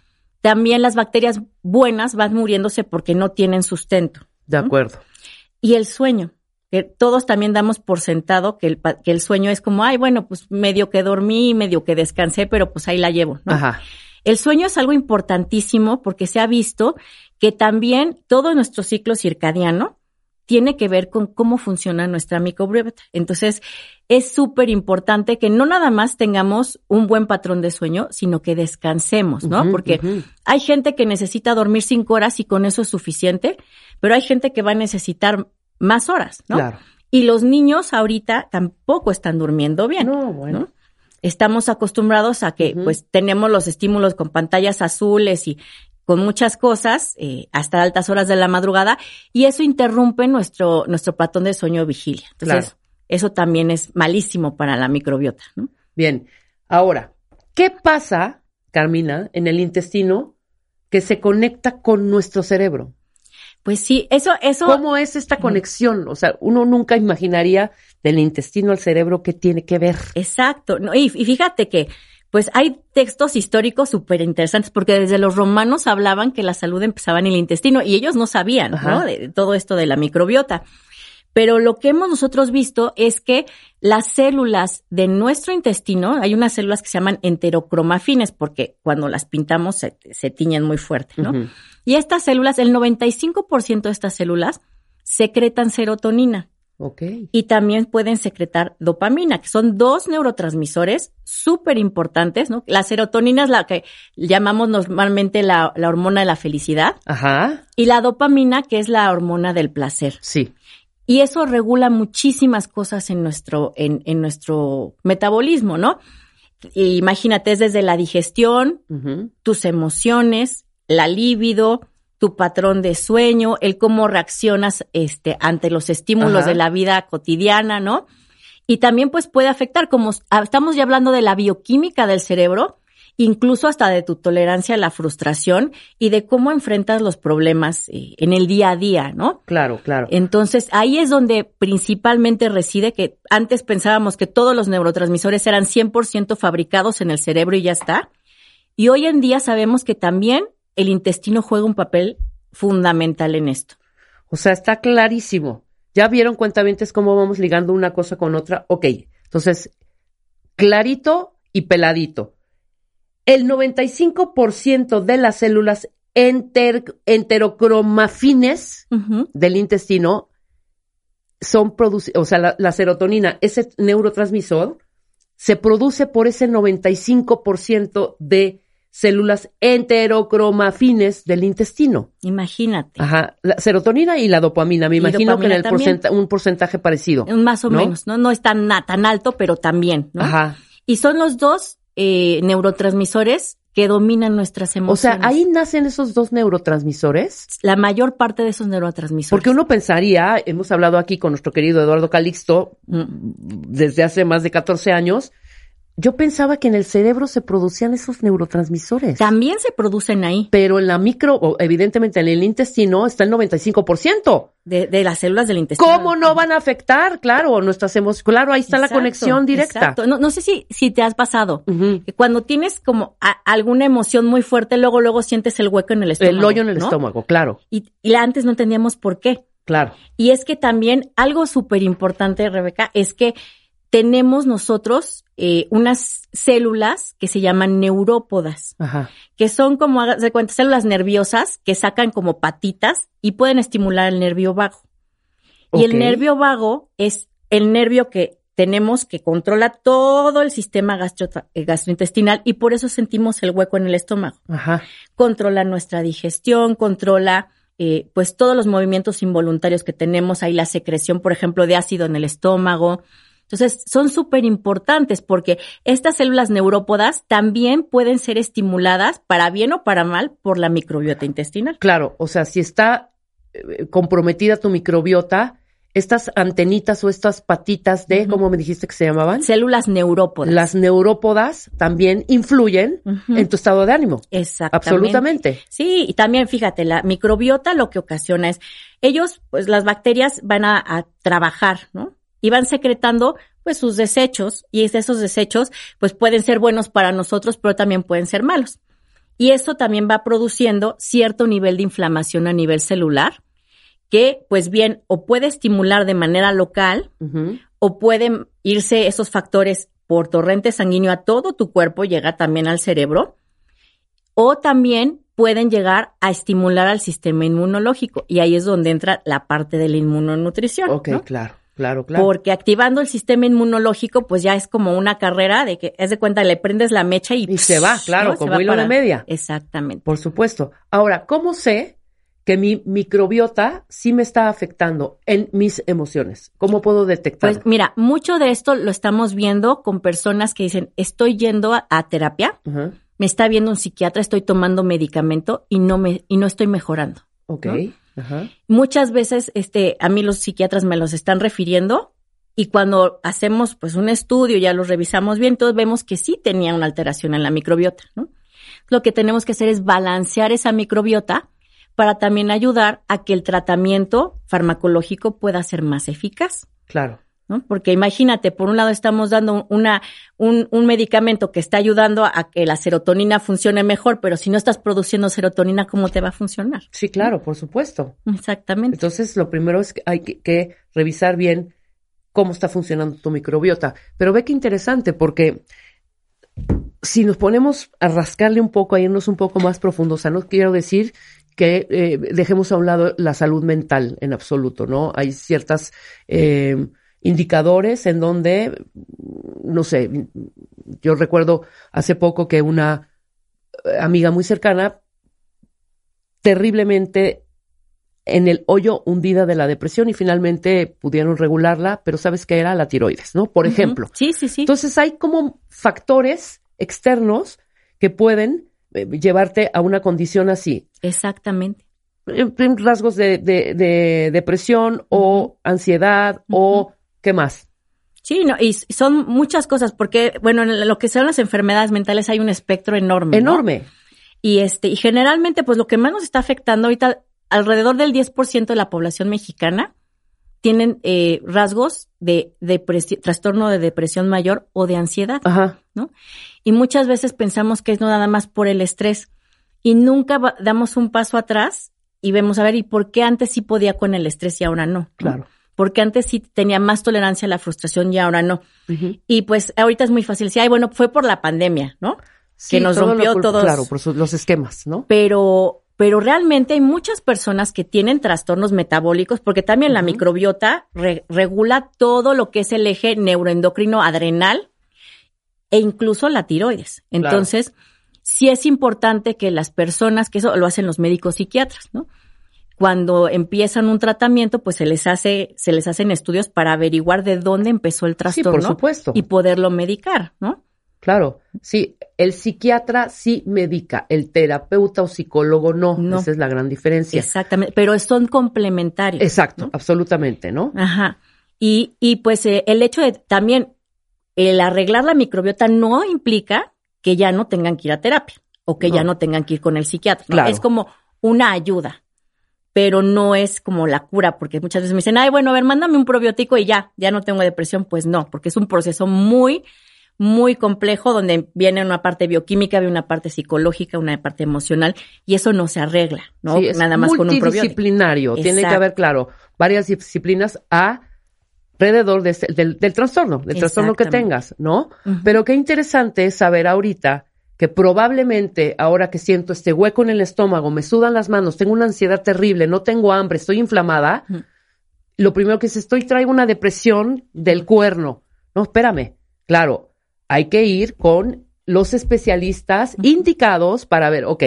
también las bacterias buenas van muriéndose porque no tienen sustento. De acuerdo. Y el sueño, que todos también damos por sentado que el, que el sueño es como, ay, bueno, pues medio que dormí, medio que descansé, pero pues ahí la llevo, ¿no? Ajá. El sueño es algo importantísimo porque se ha visto que también todo nuestro ciclo circadiano tiene que ver con cómo funciona nuestra microbiota. Entonces, es súper importante que no nada más tengamos un buen patrón de sueño, sino que descansemos, ¿no? Porque hay gente que necesita dormir cinco horas y con eso es suficiente, pero hay gente que va a necesitar más horas, ¿no? Claro. Y los niños ahorita tampoco están durmiendo bien. No, bueno. ¿no? Estamos acostumbrados a que pues tenemos los estímulos con pantallas azules y con muchas cosas eh, hasta altas horas de la madrugada y eso interrumpe nuestro nuestro patrón de sueño vigilia. Entonces, Claro. eso también es malísimo para la microbiota, ¿no? Bien. Ahora, ¿qué pasa, Carmina, en el intestino que se conecta con nuestro cerebro? Pues sí, eso eso ¿Cómo es esta conexión? O sea, uno nunca imaginaría del intestino al cerebro qué tiene que ver. Exacto. No, y, y fíjate que, pues hay textos históricos súper interesantes, porque desde los romanos hablaban que la salud empezaba en el intestino y ellos no sabían, Ajá. ¿no? De, de todo esto de la microbiota. Pero lo que hemos nosotros visto es que las células de nuestro intestino, hay unas células que se llaman enterocromafines, porque cuando las pintamos se, se tiñen muy fuerte, ¿no? Y estas células, el 95% de estas células secretan serotonina Ok. y también pueden secretar dopamina, que son dos neurotransmisores súper importantes, ¿no? La serotonina es la que llamamos normalmente la, la hormona de la felicidad Ajá. y la dopamina, que es la hormona del placer. Sí. Y eso regula muchísimas cosas en nuestro, en, en nuestro metabolismo, ¿no? Imagínate, es desde la digestión, tus emociones, la libido, tu patrón de sueño, el cómo reaccionas este ante los estímulos Ajá. de la vida cotidiana, ¿no? Y también pues puede afectar como estamos ya hablando de la bioquímica del cerebro, incluso hasta de tu tolerancia a la frustración y de cómo enfrentas los problemas eh, en el día a día, ¿no? Claro, claro. Entonces, ahí es donde principalmente reside que antes pensábamos que todos los neurotransmisores eran 100% fabricados en el cerebro y ya está. Y hoy en día sabemos que también el intestino juega un papel fundamental en esto. O sea, está clarísimo. Ya vieron cuentavientes cómo vamos ligando una cosa con otra. Ok, entonces, clarito y peladito. El 95% de las células enter- enterocromafines del intestino son producidas, o sea, la, la serotonina, ese neurotransmisor, se produce por ese 95% de células enterocromafines del intestino. Imagínate. Ajá, la serotonina y la dopamina, me Y imagino que en el porcenta- un porcentaje parecido. Más o ¿no? menos, ¿no? No es tan, tan alto, pero también, ¿no? Ajá. Y son los dos eh, neurotransmisores que dominan nuestras O emociones. sea, ahí nacen esos dos neurotransmisores. La mayor parte de esos neurotransmisores. Porque uno pensaría, hemos hablado aquí con nuestro querido Eduardo Calixto Mm. desde hace más de 14 años, yo pensaba que en el cerebro se producían esos neurotransmisores. También se producen ahí, Pero en la micro, o evidentemente en el intestino, está el 95%. de, de las células del intestino. ¿Cómo no van a afectar? Claro, nuestras emociones. Claro, ahí está la conexión directa. exacto. No, no sé si, si te has pasado. Que Cuando tienes como a- alguna emoción muy fuerte, luego, luego sientes el hueco en el estómago. El hoyo en el ¿no? estómago, claro, Y, y antes no entendíamos por qué. claro. Y es que también algo súper importante, Rebeca, es que tenemos nosotros eh, unas células que se llaman neurópodas, Ajá. que son como, de cuenta, células nerviosas que sacan como patitas y pueden estimular el nervio vago. Y el nervio vago es el nervio que tenemos que controla todo el sistema gastro- eh, gastrointestinal y por eso sentimos el hueco en el estómago. Ajá. Controla nuestra digestión, controla eh, pues todos los movimientos involuntarios que tenemos, ahí la secreción, por ejemplo, de ácido en el estómago. Entonces, son súper importantes porque estas células neurópodas también pueden ser estimuladas para bien o para mal por la microbiota intestinal. Claro, o sea, si está eh, comprometida tu microbiota, estas antenitas o estas patitas de. ¿cómo me dijiste que se llamaban? Células neurópodas. Las neurópodas también influyen en tu estado de ánimo. Exactamente. Absolutamente. Sí, y también fíjate, la microbiota lo que ocasiona es, ellos, pues las bacterias van a, a trabajar, ¿no? Y van secretando, pues sus desechos, y es- esos desechos, pues pueden ser buenos para nosotros, pero también pueden ser malos. Y eso también va produciendo cierto nivel de inflamación a nivel celular, que, pues bien, o puede estimular de manera local, o pueden irse esos factores por torrente sanguíneo a todo tu cuerpo, llega también al cerebro, o también pueden llegar a estimular al sistema inmunológico. Y ahí es donde entra la parte de la inmunonutrición. Ok, ¿no? claro, claro, claro. Porque activando el sistema inmunológico, pues ya es como una carrera de que, es de cuenta, le prendes la mecha y, Y se va, claro, Se como va hilo de para- media. Exactamente. Por supuesto. Ahora, ¿cómo sé que mi microbiota sí me está afectando en mis emociones? ¿Cómo puedo detectarlo? Pues mira, mucho de esto lo estamos viendo con personas que dicen, estoy yendo a- a terapia, me está viendo un psiquiatra, estoy tomando medicamento y no me y no estoy mejorando. Ok. ¿no? Ajá. Muchas veces este a mí los psiquiatras me los están refiriendo y cuando hacemos pues un estudio, ya los revisamos bien, todos vemos que sí tenía una alteración en la microbiota, ¿no? Lo que tenemos que hacer es balancear esa microbiota para también ayudar a que el tratamiento farmacológico pueda ser más eficaz. Claro. ¿No? Porque imagínate, por un lado estamos dando una, un, un medicamento que está ayudando a que la serotonina funcione mejor, pero si no estás produciendo serotonina, ¿cómo te va a funcionar? Sí, claro, por supuesto. Exactamente. Entonces, lo primero es que hay que, que revisar bien cómo está funcionando tu microbiota. Pero ve qué interesante, porque si nos ponemos a rascarle un poco, a irnos un poco más profundo, o sea, no quiero decir que eh, dejemos a un lado la salud mental en absoluto, ¿no? Hay ciertas eh, indicadores en donde, no sé, yo recuerdo hace poco que una eh, amiga muy cercana terriblemente en el hoyo hundida de la depresión y finalmente pudieron regularla, pero ¿sabes qué era? La tiroides, ¿no? Por ejemplo. Sí, sí, sí. Entonces hay como factores externos que pueden eh, llevarte a una condición así. Exactamente. Rasgos de, de- de depresión o ansiedad o ¿qué más? Sí, no, y son muchas cosas, porque, bueno, en lo que son las enfermedades mentales hay un espectro enorme. ¿no? Enorme. Y este, y generalmente, pues lo que más nos está afectando ahorita, alrededor del 10% de la población mexicana tienen eh, rasgos de depresi- trastorno de depresión mayor o de ansiedad. Ajá. Y muchas veces pensamos que es no nada más por el estrés y nunca damos un paso atrás y vemos a ver, ¿y por qué antes sí podía con el estrés y ahora no? ¿no? Porque antes sí tenía más tolerancia a la frustración y ahora no. Y pues ahorita es muy fácil decir, ay, bueno, fue por la pandemia, ¿no? Sí, nos todo rompió todos- Claro, por su- los esquemas, ¿no? Pero, pero realmente hay muchas personas que tienen trastornos metabólicos porque también la microbiota re- regula todo lo que es el eje neuroendocrino adrenal e incluso la tiroides. Claro. Entonces, sí es importante que las personas, que eso lo hacen los médicos psiquiatras, ¿no? Cuando empiezan un tratamiento, pues se les hace, se les hacen estudios para averiguar de dónde empezó el Sí, trastorno por supuesto. y poderlo medicar, ¿no? Claro, sí, el psiquiatra sí medica, el terapeuta o psicólogo no. No. Esa es la gran diferencia. Exactamente, pero son complementarios. Exacto, ¿no? absolutamente, ¿no? Ajá. Y, y pues eh, el hecho de también el arreglar la microbiota no implica que ya no tengan que ir a terapia o que ya No. tengan que ir con el psiquiatra. Claro. Es como una ayuda, pero no es como la cura, porque muchas veces me dicen, ay, bueno, a ver, mándame un probiótico y ya, ya no tengo depresión. Pues no, porque es un proceso muy, muy complejo donde viene una parte bioquímica, viene una parte psicológica, una parte emocional y eso no se arregla, ¿no? Sí, es Nada más con un probiótico. multidisciplinario. Tiene que haber, claro, varias disciplinas alrededor de este- del, del trastorno, del trastorno que tengas, ¿no? Pero qué interesante es saber ahorita que probablemente ahora que siento este hueco en el estómago, me sudan las manos, tengo una ansiedad terrible, no tengo hambre, estoy inflamada, lo primero que es, estoy, traigo una depresión del cuerno. No, espérame. Claro, hay que ir con los especialistas indicados para ver, ok,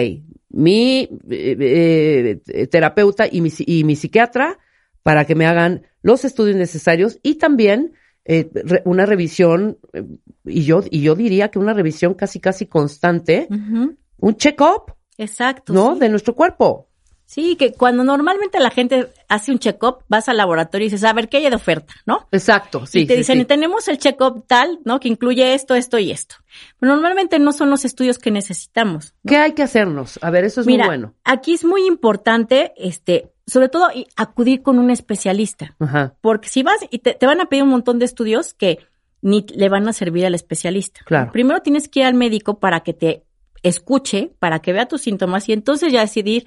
mi eh, eh, terapeuta y mi, y mi psiquiatra para que me hagan los estudios necesarios y también eh, una revisión, eh, y yo, y yo diría que una revisión casi, casi constante, un check-up. Exacto. ¿No? De nuestro cuerpo. Sí, que cuando normalmente la gente hace un check-up, vas al laboratorio y dices, a ver, ¿qué hay de oferta? ¿No? Exacto, sí. Y te dicen, y tenemos el check-up tal, ¿no? Que incluye esto, esto y esto. Pero normalmente no son los estudios que necesitamos. ¿Qué hay que hacernos? A ver, eso es muy bueno. Aquí es muy importante, este, sobre todo acudir con un especialista. Ajá. Porque si vas y te, van a pedir un montón de estudios que ni le van a servir al especialista. Claro. Primero tienes que ir al médico para que te escuche, para que vea tus síntomas y entonces ya decidir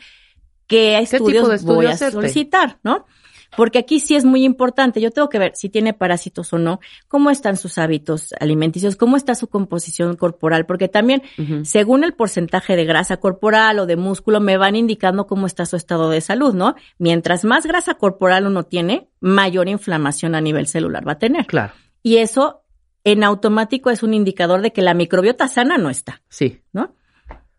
qué estudios, voy a solicitar, ¿no? Porque aquí sí es muy importante. Yo tengo que ver si tiene parásitos o no, cómo están sus hábitos alimenticios, cómo está su composición corporal, porque también, según el porcentaje de grasa corporal o de músculo, me van indicando cómo está su estado de salud, ¿no? Mientras más grasa corporal uno tiene, mayor inflamación a nivel celular va a tener. Claro. Y eso en automático es un indicador de que la microbiota sana no está. Sí. ¿No?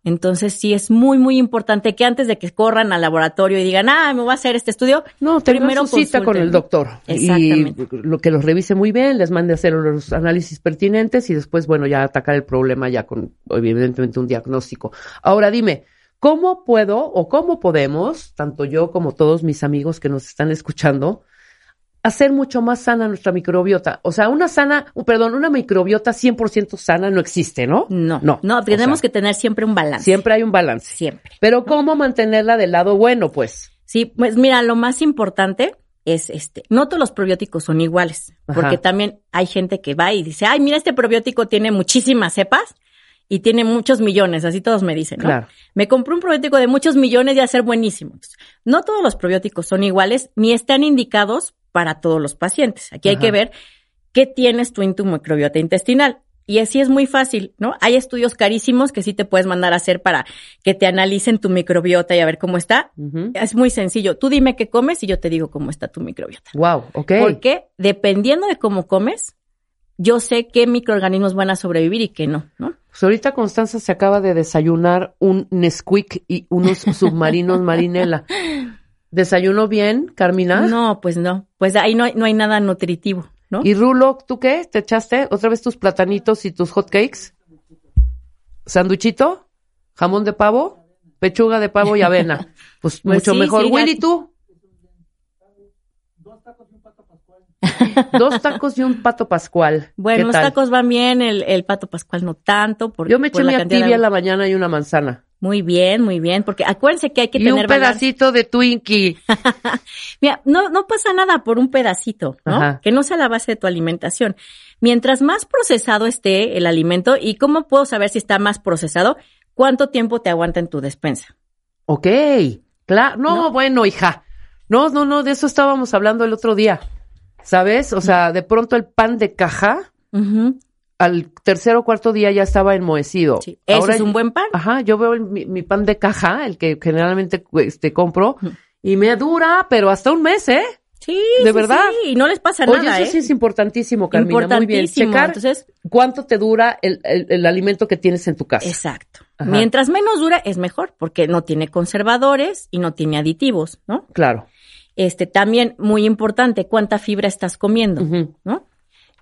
Entonces sí es muy, muy importante que antes de que corran al laboratorio y digan, ah, me voy a hacer este estudio, no, primero su cita con el doctor. Exactamente. Y lo que los revise muy bien, les mande a hacer los análisis pertinentes y después, bueno, ya atacar el problema ya con, evidentemente, un diagnóstico. Ahora dime, ¿cómo puedo o cómo podemos, tanto yo como todos mis amigos que nos están escuchando, hacer mucho más sana nuestra microbiota. O sea, una sana, perdón, una microbiota 100% sana no existe, ¿no? No, no. No, tenemos que tener siempre un balance. Siempre hay un balance. Siempre. Pero ¿cómo mantenerla del lado bueno, pues? Sí, pues mira, lo más importante es este, no todos los probióticos son iguales, porque también hay gente que va y dice, ay, mira, este probiótico tiene muchísimas cepas y tiene muchos millones, así todos me dicen, ¿no? Claro. Me compré un probiótico de muchos millones y a ser buenísimo. no todos los probióticos son iguales ni están indicados para todos los pacientes. Aquí hay que ver qué tienes tú en tu microbiota intestinal. Y así es muy fácil, ¿no? Hay estudios carísimos que sí te puedes mandar a hacer para que te analicen tu microbiota y a ver cómo está. Es muy sencillo. Tú dime qué comes y yo te digo cómo está tu microbiota. Wow, ok. Porque dependiendo de cómo comes, yo sé qué microorganismos van a sobrevivir y qué no, ¿no? Pues ahorita Constanza se acaba de desayunar un Nesquik y unos submarinos marinela. ¿Desayuno bien, Carmina? No, pues no. Pues ahí no, hay, no hay nada nutritivo, ¿no? ¿Y Rulo, tú qué? ¿Te echaste otra vez tus platanitos y tus hot cakes? ¿Sanduchito? ¿Jamón de pavo? ¿Pechuga de pavo y avena? Pues, pues mucho mejor. Willy, ¿tú? Dos tacos y un pato pascual. Dos tacos y un pato pascual. Bueno, los tacos van bien, el, el, pato pascual no tanto. Por, Yo me eché mi activia en la mañana y una manzana. Muy bien, muy bien, porque acuérdense que hay que tener un pedacito de Twinkie. Mira, no, no pasa nada por un pedacito, ¿no? Que no sea la base de tu alimentación. Mientras más procesado esté el alimento, ¿y cómo puedo saber si está más procesado? ¿Cuánto tiempo te aguanta en tu despensa? Ok, claro. No, bueno, hija. No, no, no, de eso estábamos hablando el otro día. ¿Sabes? O sea, de pronto el pan de caja al tercer o cuarto día ya estaba enmohecido. Sí. Ese es un buen pan. Ajá, yo veo mi, pan de caja, el que generalmente este, compro, y me dura, pero hasta un mes, ¿eh? Sí, de verdad. Sí, y no les pasa nada. Oye, eso sí ¿eh? es importantísimo, Carmina. Muy bien. Checar Entonces, cuánto te dura el, el, alimento que tienes en tu casa. Exacto. Mientras menos dura, es mejor, porque no tiene conservadores y no tiene aditivos, ¿no? Claro. Este, también muy importante, cuánta fibra estás comiendo, ¿no?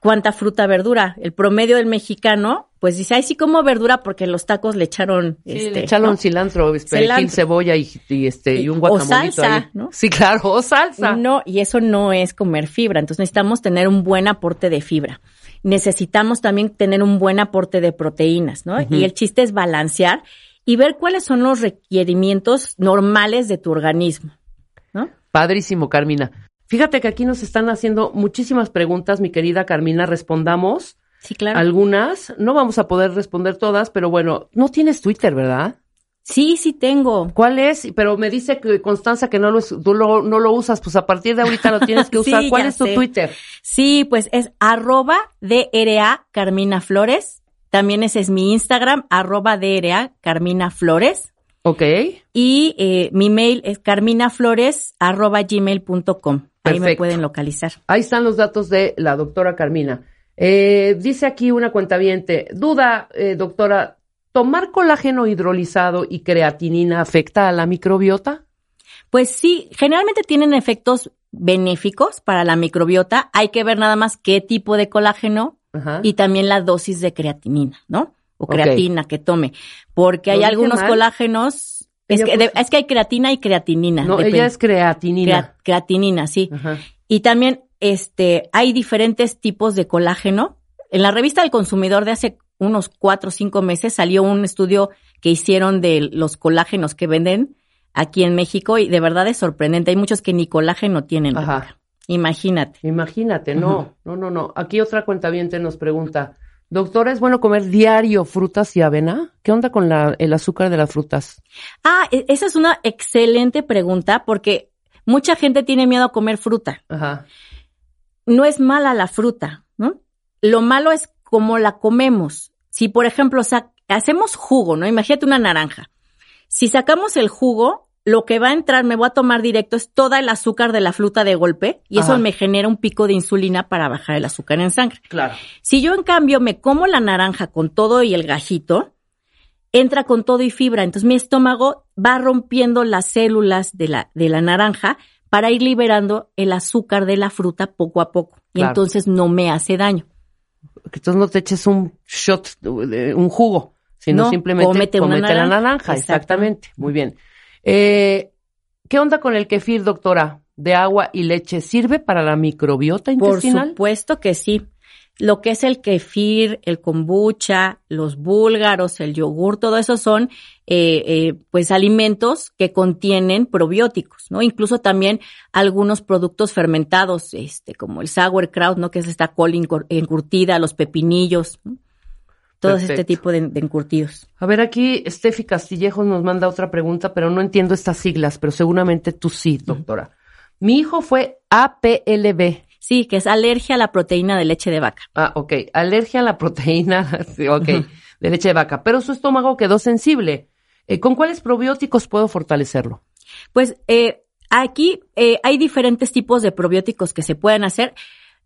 Cuánta fruta, verdura. El promedio del mexicano, pues dice, ay, sí como verdura porque los tacos le echaron, sí, este, le echaron cilantro, perejil, cebolla y, este y un guacamole. O salsa, ¿no? Sí, claro, o salsa. No, y eso no es comer fibra. Entonces necesitamos tener un buen aporte de fibra. Necesitamos también tener un buen aporte de proteínas, ¿no? Y el chiste es balancear y ver cuáles son los requerimientos normales de tu organismo, ¿no? Padrísimo, Carmina. Fíjate que aquí nos están haciendo muchísimas preguntas, mi querida Carmina, respondamos. Sí, claro. Algunas, no vamos a poder responder todas, pero bueno, no tienes Twitter, ¿verdad? Sí, sí tengo. ¿Cuál es? Pero me dice que Constanza que no lo, tú lo, no lo usas, pues a partir de ahorita lo tienes que usar. ¿Cuál es tu Twitter? Sí, pues es arroba DRA Carmina Flores. También ese es mi Instagram, arroba DRA Carmina Flores. Ok. Y eh, mi mail es carminaflores arroba gmail.com. ahí me pueden localizar. Ahí están los datos de la doctora Carmina. Eh, dice aquí una cuentaviente, duda, eh, doctora, ¿tomar colágeno hidrolizado y creatinina afecta a la microbiota? Pues sí, generalmente tienen efectos benéficos para la microbiota. Hay que ver nada más qué tipo de colágeno Ajá. y también la dosis de creatinina, ¿no? O creatina que tome. Porque ¿Lo hay algunos mal? colágenos. Es que, de- es que hay creatina y creatinina. no, depende. ella es creatinina. Crea- creatinina, sí. Ajá. Y también este, hay diferentes tipos de colágeno. En la revista del consumidor de hace unos cuatro o cinco meses salió un estudio que hicieron de los colágenos que venden aquí en México y de verdad es sorprendente. Hay muchos que ni colágeno tienen. Ajá. Imagínate. Imagínate, no, no, no, no. Aquí otra cuentaviente nos pregunta, doctora, ¿es bueno comer diario frutas y avena? ¿Qué onda con la, el azúcar de las frutas? Ah, e- esa es una excelente pregunta porque mucha gente tiene miedo a comer fruta. Ajá. no es mala la fruta, ¿no? Lo malo es cómo la comemos. Si, por ejemplo, hacemos jugo, ¿no? Imagínate una naranja. Si sacamos el jugo, lo que va a entrar, me voy a tomar directo, es toda el azúcar de la fruta de golpe y eso me genera un pico de insulina para bajar el azúcar en sangre. Claro. Si yo, en cambio, me como la naranja con todo y el gajito, entra con todo y fibra. Entonces mi estómago va rompiendo las células de la, de la naranja para ir liberando el azúcar de la fruta poco a poco. Y Claro. entonces no me hace daño. Entonces no te eches un shot, un jugo, sino No, simplemente cómete una cómete la naranja. naranja. Exactamente. Exactamente. Muy bien. Eh, ¿Qué onda con el kefir, doctora? ¿De agua y leche sirve para la microbiota Por intestinal? supuesto que sí. Lo que es el kefir, el kombucha, los búlgaros, el yogur, todo eso son eh, eh, pues alimentos que contienen probióticos, ¿no? Incluso también algunos productos fermentados, este, como el sauerkraut, ¿no? Que es esta col encur- encurtida, los pepinillos, ¿no? Todo este tipo de, de encurtidos. A ver, aquí Steffi Castillejos nos manda otra pregunta, pero no entiendo estas siglas, pero seguramente tú sí, doctora. Mi hijo fue APLB. Sí, que es alergia a la proteína de leche de vaca. Ah, ok. Alergia a la proteína, sí, ok, de leche de vaca, pero su estómago quedó sensible. Eh, ¿Con cuáles probióticos puedo fortalecerlo? Pues eh, aquí eh, hay diferentes tipos de probióticos que se pueden hacer.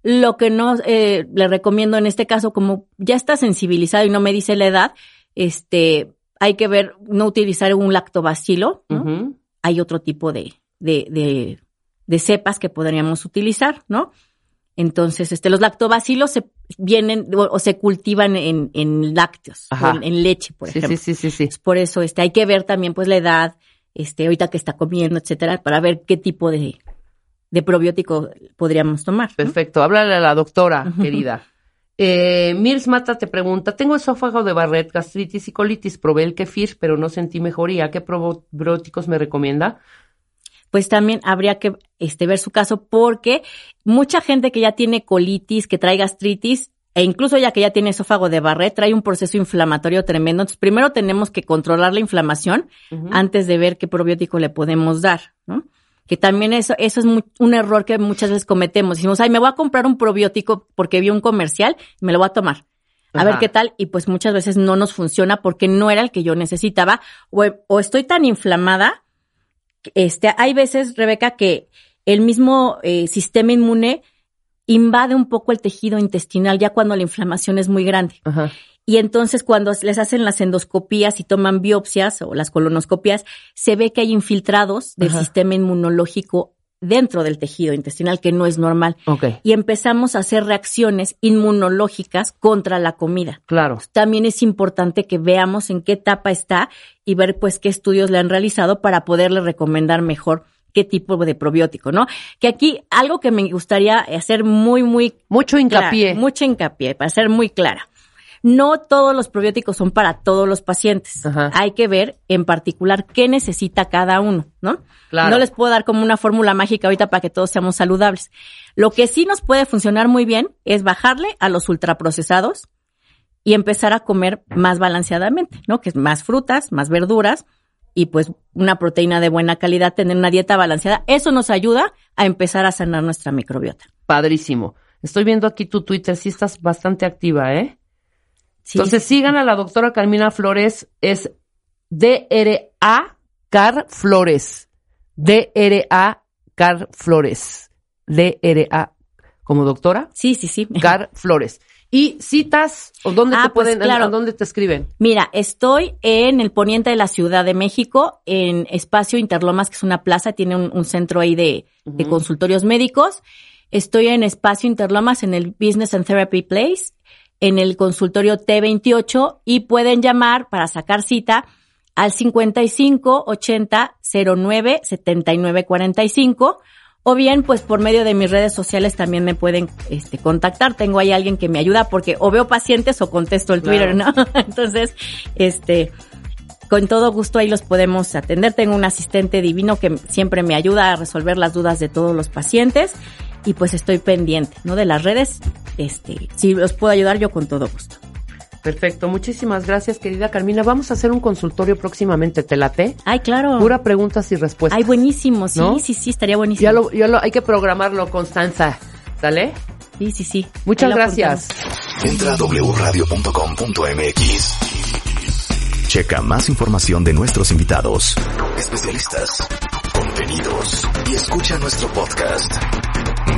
Lo que no eh, le recomiendo en este caso, como ya está sensibilizado y no me dice la edad, este, hay que ver, no utilizar un lactobacilo, ¿no? Hay otro tipo de, de, de, de cepas que podríamos utilizar, ¿no? Entonces, este, los lactobacilos se vienen o, o se cultivan en, en lácteos, en, en leche, por Sí, ejemplo. sí, sí, sí, sí. Por eso, este, hay que ver también, pues, la edad, este, ahorita que está comiendo, etcétera, para ver qué tipo de, de probiótico podríamos tomar. ¿no? Perfecto. Háblale a la doctora, querida. Eh, Mirs Mata te pregunta, tengo esófago de Barrett, gastritis y colitis, probé el kefir, pero no sentí mejoría. ¿Qué probióticos me recomienda? Pues también habría que este, ver su caso porque mucha gente que ya tiene colitis, que trae gastritis, e incluso ya que ya tiene esófago de Barrett, trae un proceso inflamatorio tremendo. Entonces, primero tenemos que controlar la inflamación antes de ver qué probiótico le podemos dar, ¿no? Que también eso, eso es un error que muchas veces cometemos. Decimos, ay, me voy a comprar un probiótico porque vi un comercial y me lo voy a tomar. A ver qué tal. Y pues muchas veces no nos funciona porque no era el que yo necesitaba. O, o estoy tan inflamada. Este, hay veces, Rebeca, que el mismo eh, sistema inmune invade un poco el tejido intestinal ya cuando la inflamación es muy grande. Ajá. Y entonces cuando les hacen las endoscopías y toman biopsias o las colonoscopias, se ve que hay infiltrados del Ajá. sistema inmunológico dentro del tejido intestinal, que no es normal. Ok, Y empezamos a hacer reacciones inmunológicas contra la comida. claro. También es importante que veamos en qué etapa está y ver pues qué estudios le han realizado para poderle recomendar mejor qué tipo de probiótico, ¿no? Que aquí algo que me gustaría hacer muy, muy Mucho hincapié. Clara, mucho hincapié, para ser muy clara. No todos los probióticos son para todos los pacientes. Ajá. Hay que ver en particular qué necesita cada uno, ¿no? Claro. No les puedo dar como una fórmula mágica ahorita para que todos seamos saludables. Lo que sí nos puede funcionar muy bien es bajarle a los ultraprocesados y empezar a comer más balanceadamente, ¿no? Que es más frutas, más verduras y pues una proteína de buena calidad, tener una dieta balanceada. Eso nos ayuda a empezar a sanar nuestra microbiota. Padrísimo. Estoy viendo aquí tu Twitter, sí estás bastante activa, ¿eh? Sí, Entonces sigan a la doctora Carmina Flores, es DRA Car Flores. DRA Car Flores. D-R-A, como doctora. Sí, sí, sí. Gar Flores. ¿Y citas o dónde Ah, te pues, pueden, claro. a dónde te escriben? Mira, estoy en el poniente de la Ciudad de México, en Espacio Interlomas, que es una plaza, tiene un, un centro ahí de, de consultorios médicos. Estoy en Espacio Interlomas, en el Business and Therapy Place, en el consultorio T28 y pueden llamar para sacar cita al 55 80 09 79 45 o bien pues por medio de mis redes sociales también me pueden este contactar. Tengo ahí alguien que me ayuda porque o veo pacientes o contesto el Twitter, ¿no? Entonces, este con todo gusto ahí los podemos atender. Tengo un asistente divino que siempre me ayuda a resolver las dudas de todos los pacientes y pues estoy pendiente, ¿no? De las redes. Este, si los puedo ayudar yo con todo gusto. Perfecto, muchísimas gracias, querida Carmina. Vamos a hacer un consultorio próximamente, ¿te late? Ay, claro. Pura preguntas y respuestas. Ay, buenísimo. Sí, ¿No? sí, sí, estaría buenísimo. Ya lo, ya lo, hay que programarlo, Constanza. ¿Sale? Sí, sí, sí. Muchas gracias. Entra a wradio.com.mx. Checa más información de nuestros invitados, especialistas, contenidos y escucha nuestro podcast.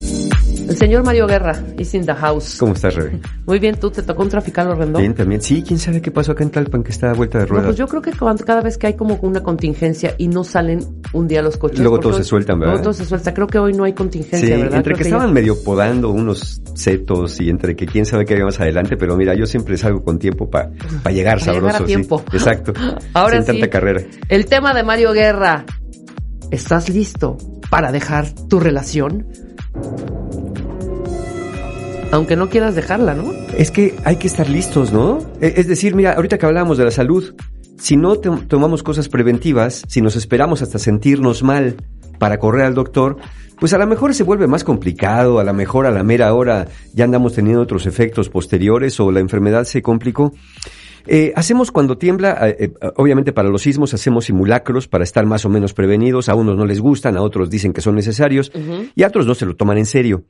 El señor Mario Guerra is in the house. ¿Cómo estás, Rebe? Muy bien, ¿tú te tocó un trafical horrendo? Bien, también. Sí, quién sabe qué pasó acá en Talpan, que está a vuelta de No, ruedas. pues yo creo que cuando- cada vez que hay como una contingencia y no salen un día los coches. Luego todos se sueltan, ¿verdad? Luego todos se sueltan. Creo que hoy no hay contingencia, Sí, ¿verdad? entre Creo que estaban medio podando unos setos y entre que quién sabe qué había más adelante, pero mira, yo siempre salgo con tiempo para llegar Pa' llegar sabroso. a tiempo. Sí, exacto. Ahora Sin sí. tanta carrera. El tema de Mario Guerra. ¿Estás listo para dejar tu relación? Aunque no quieras dejarla, ¿no? Es que hay que estar listos, ¿no? E- Es decir, mira, ahorita que hablábamos de la salud, si no tomamos cosas preventivas, si nos esperamos hasta sentirnos mal para correr al doctor, pues a lo mejor se vuelve más complicado, a lo mejor a la mera hora ya andamos teniendo otros efectos posteriores o la enfermedad se complicó. Eh, hacemos cuando tiembla, eh, eh, obviamente para los sismos hacemos simulacros para estar más o menos prevenidos, a unos no les gustan, a otros dicen que son necesarios y a otros no se lo toman en serio.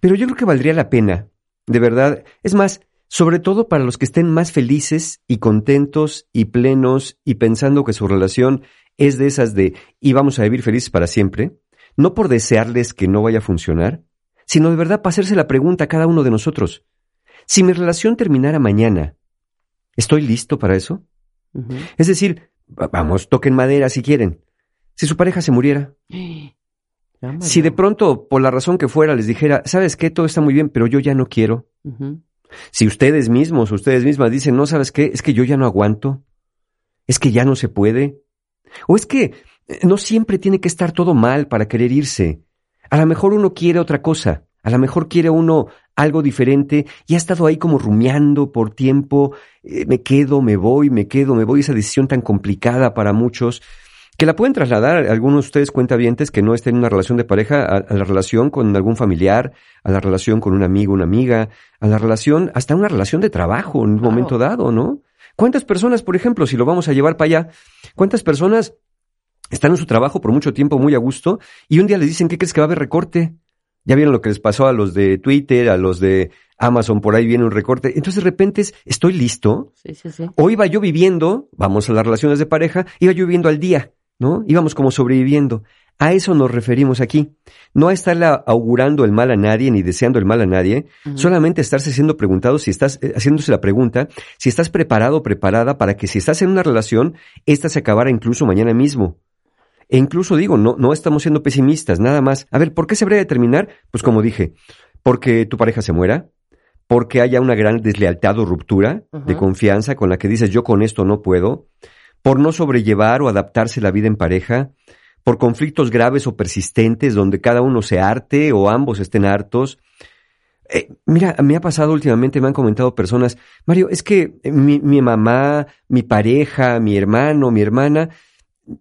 Pero yo creo que valdría la pena, de verdad. Es más, sobre todo para los que estén más felices y contentos y plenos y pensando que su relación es de esas de y vamos a vivir felices para siempre, no por desearles que no vaya a funcionar, sino de verdad para hacerse la pregunta a cada uno de nosotros. Si mi relación terminara mañana, ¿estoy listo para eso? Es decir, va- vamos, toquen madera si quieren. Si su pareja se muriera, si de pronto, por la razón que fuera, les dijera, ¿sabes qué? Todo está muy bien, pero yo ya no quiero. Si ustedes mismos, ustedes mismas dicen, no, ¿sabes qué? Es que yo ya no aguanto. Es que ya no se puede. O es que eh, no siempre tiene que estar todo mal para querer irse. A lo mejor uno quiere otra cosa. A lo mejor quiere uno algo diferente y ha estado ahí como rumiando por tiempo. eh, me quedo, me voy, me quedo, me voy. Esa decisión tan complicada para muchos que la pueden trasladar a algunos de ustedes cuentavientes que no estén en una relación de pareja a, a la relación con algún familiar, a la relación con un amigo, una amiga, a la relación, hasta una relación de trabajo en un Claro. momento dado, ¿no? ¿Cuántas personas, por ejemplo, si lo vamos a llevar para allá, cuántas personas están en su trabajo por mucho tiempo muy a gusto y un día les dicen, ¿qué crees que va a haber recorte? Ya vieron lo que les pasó a los de Twitter, a los de Amazon, por ahí viene un recorte. Entonces de repente es, estoy listo, Sí, sí, sí. o iba yo viviendo, vamos a las relaciones de pareja, iba yo viviendo al día, ¿no? Íbamos como sobreviviendo. A eso nos referimos aquí. No a estarle augurando el mal a nadie ni deseando el mal a nadie, solamente estarse siendo preguntado si estás, eh, haciéndose la pregunta, si estás preparado o preparada para que si estás en una relación, esta se acabara incluso mañana mismo. E incluso digo, no, no estamos siendo pesimistas, nada más. A ver, ¿por qué se habría de terminar? Pues como dije, porque tu pareja se muera, porque haya una gran deslealtad o ruptura de confianza con la que dices yo con esto no puedo, por no sobrellevar o adaptarse la vida en pareja, por conflictos graves o persistentes donde cada uno se harte o ambos estén hartos. Eh, mira, me ha pasado últimamente, me han comentado personas, Mario, es que mi, mi mamá, mi pareja, mi hermano, mi hermana,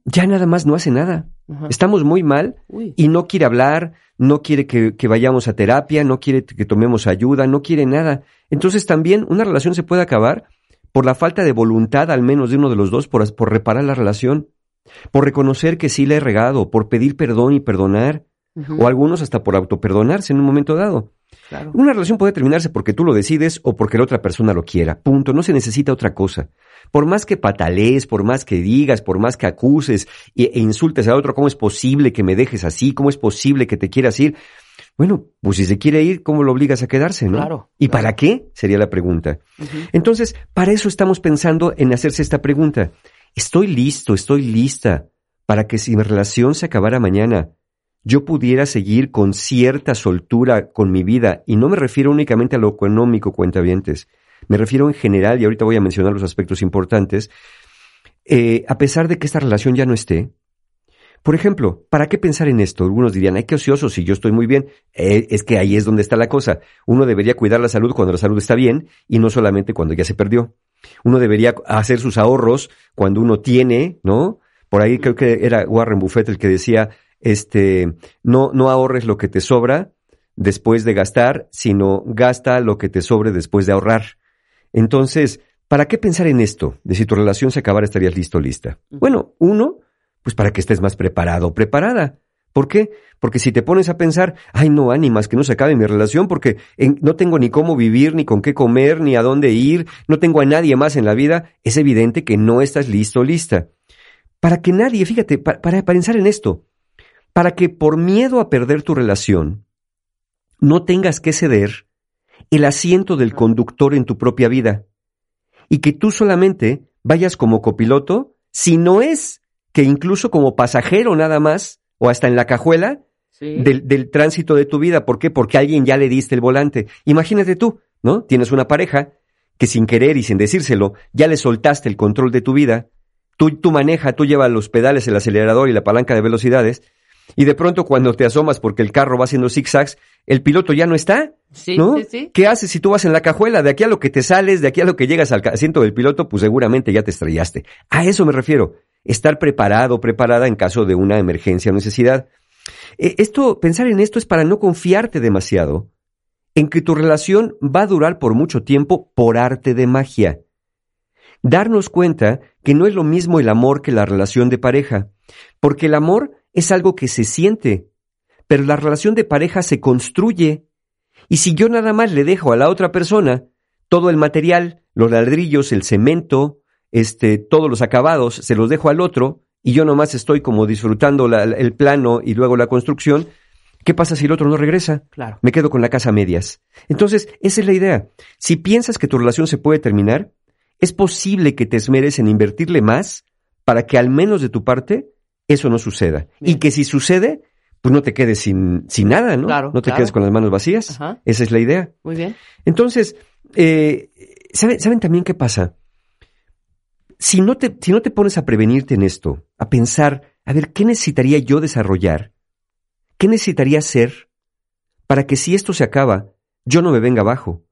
ya nada más no hace nada. Ajá. Estamos muy mal Uy. y no quiere hablar, no quiere que, que vayamos a terapia, no quiere que tomemos ayuda, no quiere nada. Entonces también una relación se puede acabar por la falta de voluntad al menos de uno de los dos por, por reparar la relación, por reconocer que sí le he regado, por pedir perdón y perdonar, o algunos hasta por autoperdonarse en un momento dado. Claro. Una relación puede terminarse porque tú lo decides o porque la otra persona lo quiera. Punto. No se necesita otra cosa. Por más que patalees, por más que digas, por más que acuses e, e insultes al otro, ¿cómo es posible que me dejes así? ¿Cómo es posible que te quieras ir? Bueno, pues si se quiere ir, ¿cómo lo obligas a quedarse, no? Claro, ¿Y claro. para qué? Sería la pregunta. Entonces, para eso estamos pensando en hacerse esta pregunta. Estoy listo, estoy lista para que si mi relación se acabara mañana, yo pudiera seguir con cierta soltura con mi vida. Y no me refiero únicamente a lo económico, cuentavientes. Me refiero en general, y ahorita voy a mencionar los aspectos importantes, eh, a pesar de que esta relación ya no esté. Por ejemplo, ¿para qué pensar en esto? Algunos dirían, ay, qué ocioso, si yo estoy muy bien. Eh, es que ahí es donde está la cosa. Uno debería cuidar la salud cuando la salud está bien y no solamente cuando ya se perdió. Uno debería hacer sus ahorros cuando uno tiene, ¿no? Por ahí creo que era Warren Buffett el que decía, este, no, no ahorres lo que te sobra después de gastar, sino gasta lo que te sobre después de ahorrar. Entonces, ¿para qué pensar en esto? De si tu relación se acabara estarías listo o lista. Bueno, uno, pues para que estés más preparado o preparada. ¿Por qué? Porque si te pones a pensar, ay no, ánimas, que no se acabe mi relación porque en- no tengo ni cómo vivir, ni con qué comer, ni a dónde ir, no tengo a nadie más en la vida, es evidente que no estás listo o lista. Para que nadie, fíjate, pa- para, para pensar en esto, para que por miedo a perder tu relación, no tengas que ceder el asiento del conductor en tu propia vida y que tú solamente vayas como copiloto, si no es que incluso como pasajero nada más, o hasta en la cajuela Sí. del, del tránsito de tu vida. ¿Por qué? Porque a alguien ya le diste el volante. Imagínate tú, ¿no? Tienes una pareja que sin querer y sin decírselo, ya le soltaste el control de tu vida. Tú, tú maneja, tú llevas los pedales, el acelerador y la palanca de velocidades. Y de pronto cuando te asomas porque el carro va haciendo zigzags, el piloto ya no está. Sí, ¿no? sí, sí. ¿Qué haces si tú vas en la cajuela? De aquí a lo que te sales, de aquí a lo que llegas al asiento del piloto, pues seguramente ya te estrellaste. A eso me refiero. Estar preparado, preparada en caso de una emergencia o necesidad. Eh, Esto, pensar en esto es para no confiarte demasiado en que tu relación va a durar por mucho tiempo por arte de magia. Darnos cuenta que no es lo mismo el amor que la relación de pareja, porque el amor es algo que se siente, pero la relación de pareja se construye. Y si yo nada más le dejo a la otra persona todo el material, los ladrillos, el cemento, este, todos los acabados, se los dejo al otro, y yo nomás estoy como disfrutando la- el plano y luego la construcción, ¿qué pasa si el otro no regresa? Claro. Me quedo con la casa a medias. Entonces, esa es la idea. Si piensas que tu relación se puede terminar, es posible que te esmeres en invertirle más para que al menos de tu parte eso no suceda. Bien. Y que si sucede, pues no te quedes sin, sin nada, ¿no? Claro, no te claro. quedes con las manos vacías. Ajá. Esa es la idea. Muy bien. Entonces, eh, ¿saben, ¿saben también qué pasa? Si no, te, si no te pones a prevenirte en esto, a pensar, a ver, ¿qué necesitaría yo desarrollar? ¿Qué necesitaría hacer para que si esto se acaba, yo no me venga abajo?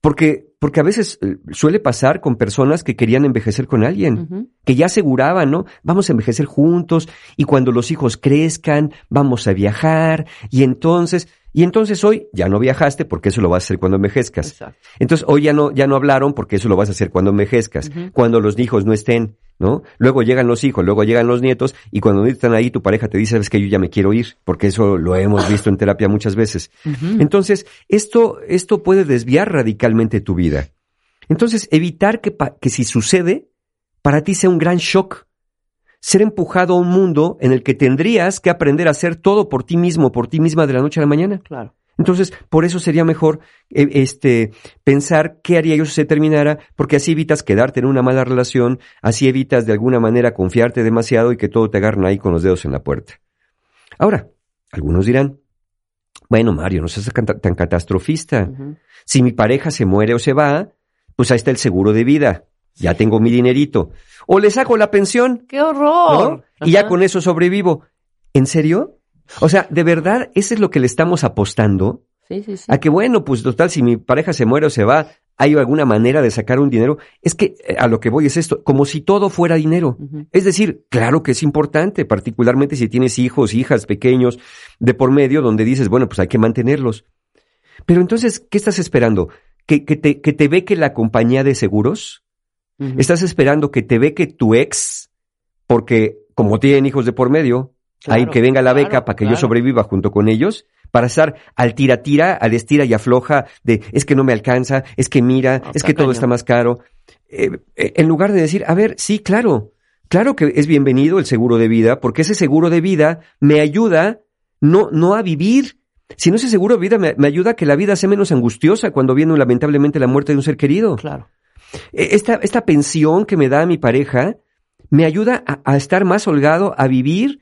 Porque, porque a veces eh, suele pasar con personas que querían envejecer con alguien que ya aseguraban, ¿no? Vamos a envejecer juntos y cuando los hijos crezcan, vamos a viajar y entonces, y entonces hoy ya no viajaste porque eso lo vas a hacer cuando envejezcas. Exacto. Entonces hoy ya no, ya no hablaron porque eso lo vas a hacer cuando envejezcas, cuando los hijos no estén, ¿no? Luego llegan los hijos, luego llegan los nietos y cuando no están ahí tu pareja te dice, sabes que yo ya me quiero ir, porque eso lo hemos visto en terapia muchas veces. Entonces, esto, esto puede desviar radicalmente tu vida. Entonces, evitar que, que si sucede, para ti sea un gran shock. Ser empujado a un mundo en el que tendrías que aprender a hacer todo por ti mismo, por ti misma de la noche a la mañana. Claro. Entonces, por eso sería mejor eh, este, pensar qué haría yo si se terminara, porque así evitas quedarte en una mala relación, así evitas de alguna manera confiarte demasiado y que todo te agarren ahí con los dedos en la puerta. Ahora, algunos dirán, bueno, Mario, no seas tan, catastrofista. Si mi pareja se muere o se va, pues ahí está el seguro de vida. Ya tengo mi dinerito. O le saco la pensión, ¡Qué horror! ¿no? Y ya con eso sobrevivo. ¿En serio? O sea, ¿de verdad ese es lo que le estamos apostando? Sí, sí, sí. A que bueno, pues total, si mi pareja se muere o se va, hay alguna manera de sacar un dinero. Es que eh, a lo que voy es esto, como si todo fuera dinero. Es decir, claro que es importante, particularmente si tienes hijos, hijas pequeños de por medio, donde dices, bueno, pues hay que mantenerlos. Pero entonces, ¿qué estás esperando? ¿Que, que te, que te ve que la compañía de seguros? ¿Estás esperando que te ve que tu ex, porque como tienen hijos de por medio, Claro, hay que venga la claro, beca para que yo sobreviva junto con ellos? para estar al tira tira, al estira y afloja de es que no me alcanza, es que mira, No, es que todo está más caro. Eh, eh, en lugar de decir, a ver, sí, claro, claro que es bienvenido el seguro de vida, porque ese seguro de vida me ayuda no, no a vivir. Si no ese seguro de vida me, me ayuda a que la vida sea menos angustiosa cuando viene lamentablemente la muerte de un ser querido. Claro. Eh, Esta, esta pensión que me da mi pareja me ayuda a, a estar más holgado, a vivir,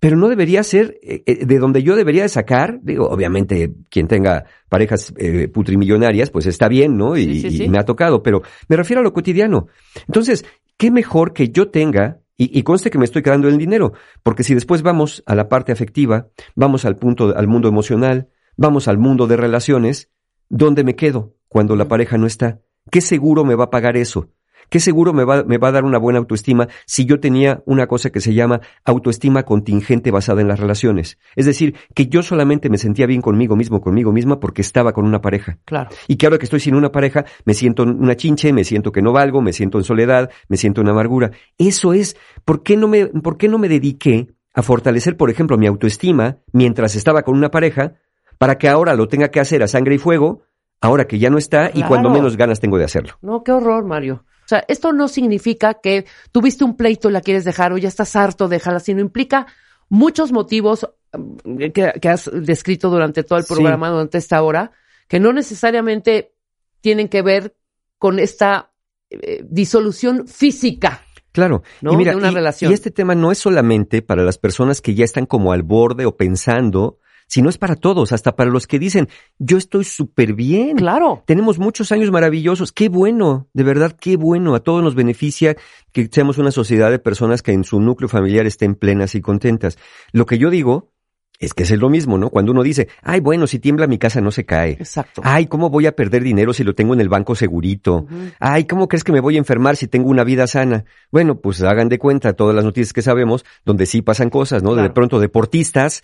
pero no debería ser eh, eh, de donde yo debería de sacar. Digo, obviamente, quien tenga parejas eh, putrimillonarias, pues está bien, ¿no? Y, Sí, sí, y sí. me ha tocado, pero me refiero a lo cotidiano. Entonces, ¿qué mejor que yo tenga? Y, y conste que me estoy quedando en el dinero, porque si después vamos a la parte afectiva, vamos al punto, al mundo emocional, vamos al mundo de relaciones, ¿dónde me quedo cuando la pareja no está? ¿Qué seguro me va a pagar eso? ¿Qué seguro me va, me va a dar una buena autoestima si yo tenía una cosa que se llama autoestima contingente basada en las relaciones? Es decir, que yo solamente me sentía bien conmigo mismo, conmigo misma, porque estaba con una pareja. Claro. Y que ahora que estoy sin una pareja, me siento una chinche, me siento que no valgo, me siento en soledad, me siento en amargura. Eso es, ¿por qué no me, por qué no me dediqué a fortalecer, por ejemplo, mi autoestima mientras estaba con una pareja, para que ahora lo tenga que hacer a sangre y fuego, ahora que ya no está y cuando menos ganas tengo de hacerlo? No, qué horror, Mario. O sea, esto no significa que tuviste un pleito y la quieres dejar o ya estás harto, déjala, sino implica muchos motivos mm, que, que has descrito durante todo el Sí. programa, durante esta hora, que no necesariamente tienen que ver con esta eh, disolución física. Claro. ¿no? Y mira, de una y- relación. y este tema no es solamente para las personas que ya están como al borde o pensando, sino es para todos, hasta para los que dicen, yo estoy súper bien. Claro. Tenemos muchos años maravillosos. Qué bueno, de verdad, qué bueno. A todos nos beneficia que seamos una sociedad de personas que en su núcleo familiar estén plenas y contentas. Lo que yo digo es que es lo mismo, ¿no? Cuando uno dice, ay, bueno, si tiembla mi casa no se cae. Exacto. Ay, ¿cómo voy a perder dinero si lo tengo en el banco segurito? Ay, ¿cómo crees que me voy a enfermar si tengo una vida sana? Bueno, pues hagan de cuenta todas las noticias que sabemos, donde sí pasan cosas, ¿no? De pronto deportistas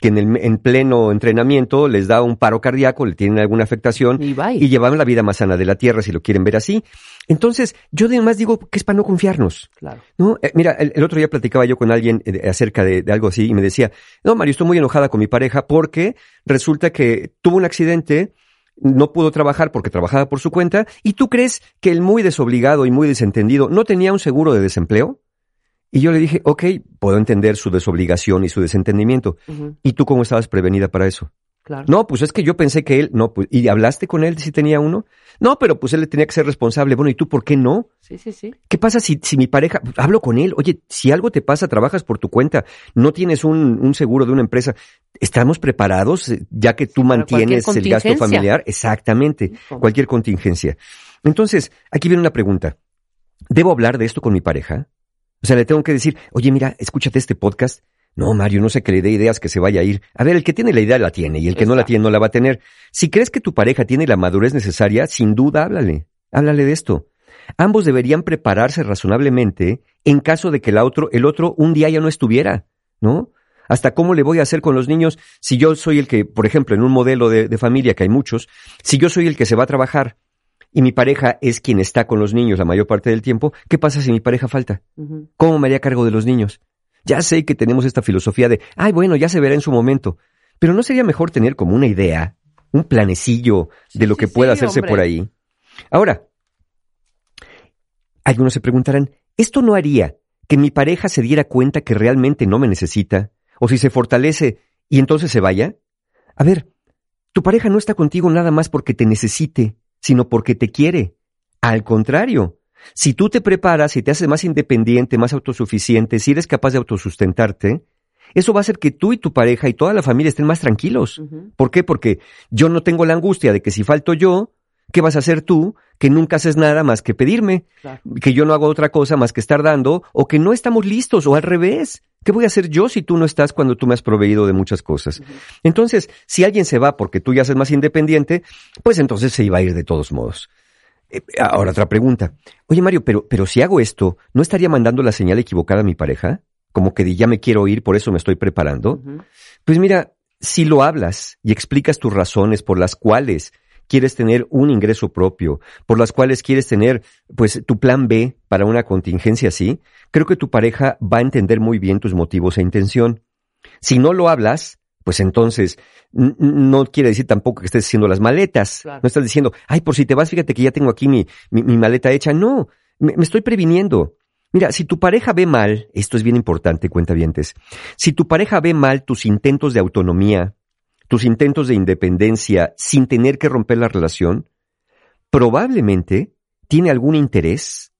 que en, el, en pleno entrenamiento les da un paro cardíaco, le tienen alguna afectación Y y llevan la vida más sana de la tierra si lo quieren ver así. Entonces, yo además digo que es para no confiarnos. Claro. ¿No? Eh, mira, el, el otro día platicaba yo con alguien eh, acerca de, de algo así y me decía, no, Mario, estoy muy enojada con mi pareja porque resulta que tuvo un accidente, no pudo trabajar porque trabajaba por su cuenta, y tú crees que el muy desobligado y muy desentendido no tenía un seguro de desempleo? Y yo le dije, ok, puedo entender su desobligación y su desentendimiento. ¿Y tú cómo estabas prevenida para eso? Claro. No, pues es que yo pensé que él, no, pues, ¿y hablaste con él si tenía uno? No, pero pues él le tenía que ser responsable. Bueno, ¿y tú por qué no? Sí, sí, sí. ¿Qué pasa si, si mi pareja, hablo con él, oye, si algo te pasa, trabajas por tu cuenta, no tienes un, un seguro de una empresa, ¿estamos preparados eh, ya que tú mantienes el gasto familiar? Exactamente, ¿Cómo? cualquier contingencia. Entonces, aquí viene una pregunta. ¿Debo hablar de esto con mi pareja? O sea, le tengo que decir, oye, mira, escúchate este podcast. No, Mario, no sé que le dé ideas que se vaya a ir. A ver, el que tiene la idea la tiene y el que no la tiene no la va a tener. Si crees que tu pareja tiene la madurez necesaria, sin duda háblale. Háblale de esto. Ambos deberían prepararse razonablemente en caso de que el otro, el otro un día ya no estuviera, ¿no? Hasta cómo le voy a hacer con los niños si yo soy el que, por ejemplo, en un modelo de, de familia que hay muchos, si yo soy el que se va a trabajar y mi pareja es quien está con los niños la mayor parte del tiempo, ¿qué pasa si mi pareja falta? ¿Cómo me haría cargo de los niños? Ya sé que tenemos esta filosofía de, ay, bueno, ya se verá en su momento. Pero ¿no sería mejor tener como una idea, un planecillo de lo sí, que pueda sí, hacerse hombre. por ahí? Ahora, algunos se preguntarán, ¿esto no haría que mi pareja se diera cuenta que realmente no me necesita? ¿O si se fortalece y entonces se vaya? A ver, tu pareja no está contigo nada más porque te necesite, sino porque te quiere. Al contrario, si tú te preparas y te haces más independiente, más autosuficiente, si eres capaz de autosustentarte, eso va a hacer que tú y tu pareja y toda la familia estén más tranquilos. ¿Por qué? Porque yo no tengo la angustia de que si falto yo, ¿qué vas a hacer tú? Que nunca haces nada más que pedirme, Claro. que yo no hago otra cosa más que estar dando, o que no estamos listos, o al revés. ¿Qué voy a hacer yo si tú no estás cuando tú me has proveído de muchas cosas? Entonces, si alguien se va porque tú ya seas más independiente, pues entonces se iba a ir de todos modos. Eh, Ahora otra pregunta. Oye Mario, pero, pero si hago esto, ¿no estaría mandando la señal equivocada a mi pareja? Como que ya me quiero ir, por eso me estoy preparando. Pues mira, si lo hablas y explicas tus razones por las cuales quieres tener un ingreso propio, por las cuales quieres tener, pues, tu plan B para una contingencia así, creo que tu pareja va a entender muy bien tus motivos e intención. Si no lo hablas, pues entonces no quiere decir tampoco que estés haciendo las maletas. No estás diciendo, ay, por si te vas, fíjate que ya tengo aquí mi, mi, maleta hecha. No, me, estoy previniendo. Mira, si tu pareja ve mal, esto es bien importante, cuenta cuentavientes, si tu pareja ve mal tus intentos de autonomía, tus intentos de independencia sin tener que romper la relación, probablemente tiene algún interés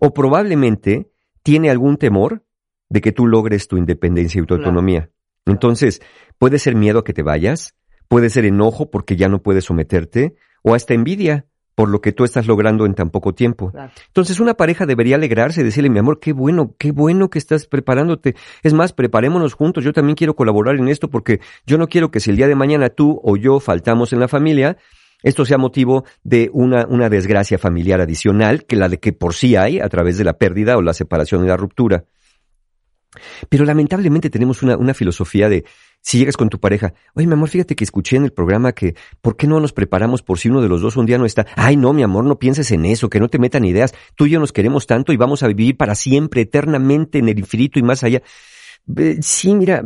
o probablemente tiene algún temor de que tú logres tu independencia y tu autonomía. Entonces, puede ser miedo a que te vayas, puede ser enojo porque ya no puedes someterte, o hasta envidia por lo que tú estás logrando en tan poco tiempo. Entonces, una pareja debería alegrarse y decirle, mi amor, qué bueno, qué bueno que estás preparándote. Es más, preparémonos juntos, yo también quiero colaborar en esto porque yo no quiero que si el día de mañana tú o yo faltamos en la familia, esto sea motivo de una, una desgracia familiar adicional que la de que por sí hay a través de la pérdida o la separación y la ruptura. Pero lamentablemente tenemos una, una filosofía de, si llegas con tu pareja, oye, mi amor, fíjate que escuché en el programa que, ¿por qué no nos preparamos por si uno de los dos un día no está? Ay, no, mi amor, no pienses en eso, que no te metan ideas. Tú y yo nos queremos tanto y vamos a vivir para siempre, eternamente, en el infinito y más allá. Sí, mira,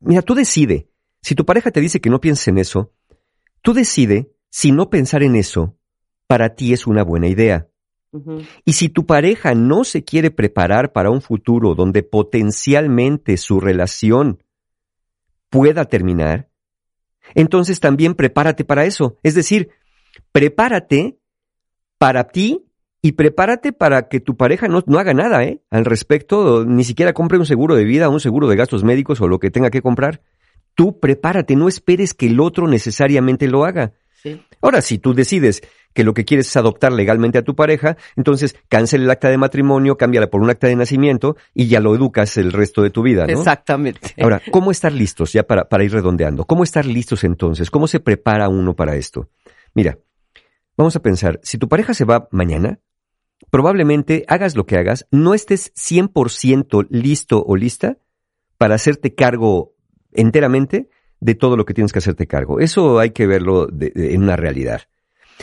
mira, tú decide. Si tu pareja te dice que no pienses en eso, tú decide si no pensar en eso para ti es una buena idea. Y si tu pareja no se quiere preparar para un futuro donde potencialmente su relación pueda terminar, entonces también prepárate para eso. Es decir, prepárate para ti y prepárate para que tu pareja no, no haga nada ¿eh? al respecto, ni siquiera compre un seguro de vida, un seguro de gastos médicos o lo que tenga que comprar. Tú prepárate, no esperes que el otro necesariamente lo haga. Ahora, si tú decides que lo que quieres es adoptar legalmente a tu pareja, entonces cancela el acta de matrimonio, cámbiala por un acta de nacimiento y ya lo educas el resto de tu vida, ¿no? Exactamente. Ahora, ¿cómo estar listos ya para, para ir redondeando? ¿Cómo estar listos entonces? ¿Cómo se prepara uno para esto? Mira, vamos a pensar, si tu pareja se va mañana, probablemente hagas lo que hagas, no estés 100% listo o lista para hacerte cargo enteramente de todo lo que tienes que hacerte cargo. Eso hay que verlo en una realidad.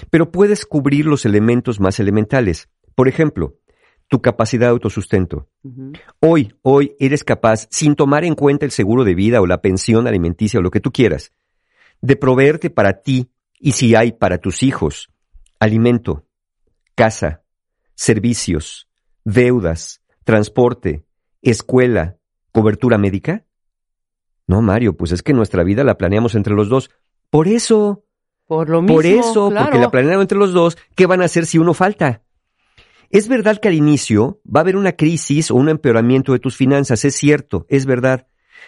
Pero puedes cubrir los elementos más elementales. Por ejemplo, tu capacidad de autosustento. Hoy, hoy eres capaz, sin tomar en cuenta el seguro de vida o la pensión alimenticia o lo que tú quieras, de proveerte para ti y si hay para tus hijos alimento, casa, servicios, deudas, transporte, escuela, cobertura médica? No, Mario, pues es que nuestra vida la planeamos entre los dos. Por eso. Por lo mismo. Por eso, porque la planearon entre los dos, ¿qué van a hacer si uno falta? Es verdad que al inicio va a haber una crisis o un empeoramiento de tus finanzas, es cierto, es verdad.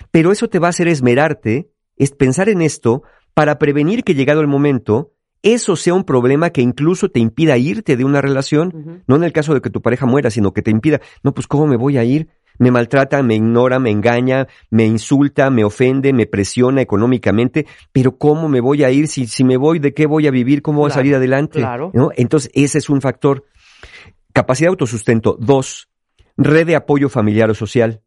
Pero eso te va a hacer esmerarte, es pensar en esto, para prevenir que llegado el momento, eso sea un problema que incluso te impida irte de una relación, no en el caso de que tu pareja muera, sino que te impida, no, pues ¿cómo me voy a ir? Me maltrata, me ignora, me engaña, me insulta, me ofende, me presiona económicamente, pero ¿cómo me voy a ir? Si, si me voy, ¿de qué voy a vivir? ¿Cómo voy a salir adelante? Claro. ¿No? Entonces, ese es un factor. Capacidad de autosustento. Dos, red de apoyo familiar o social.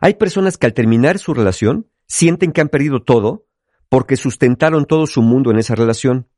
Hay personas que al terminar su relación sienten que han perdido todo porque sustentaron todo su mundo en esa relación.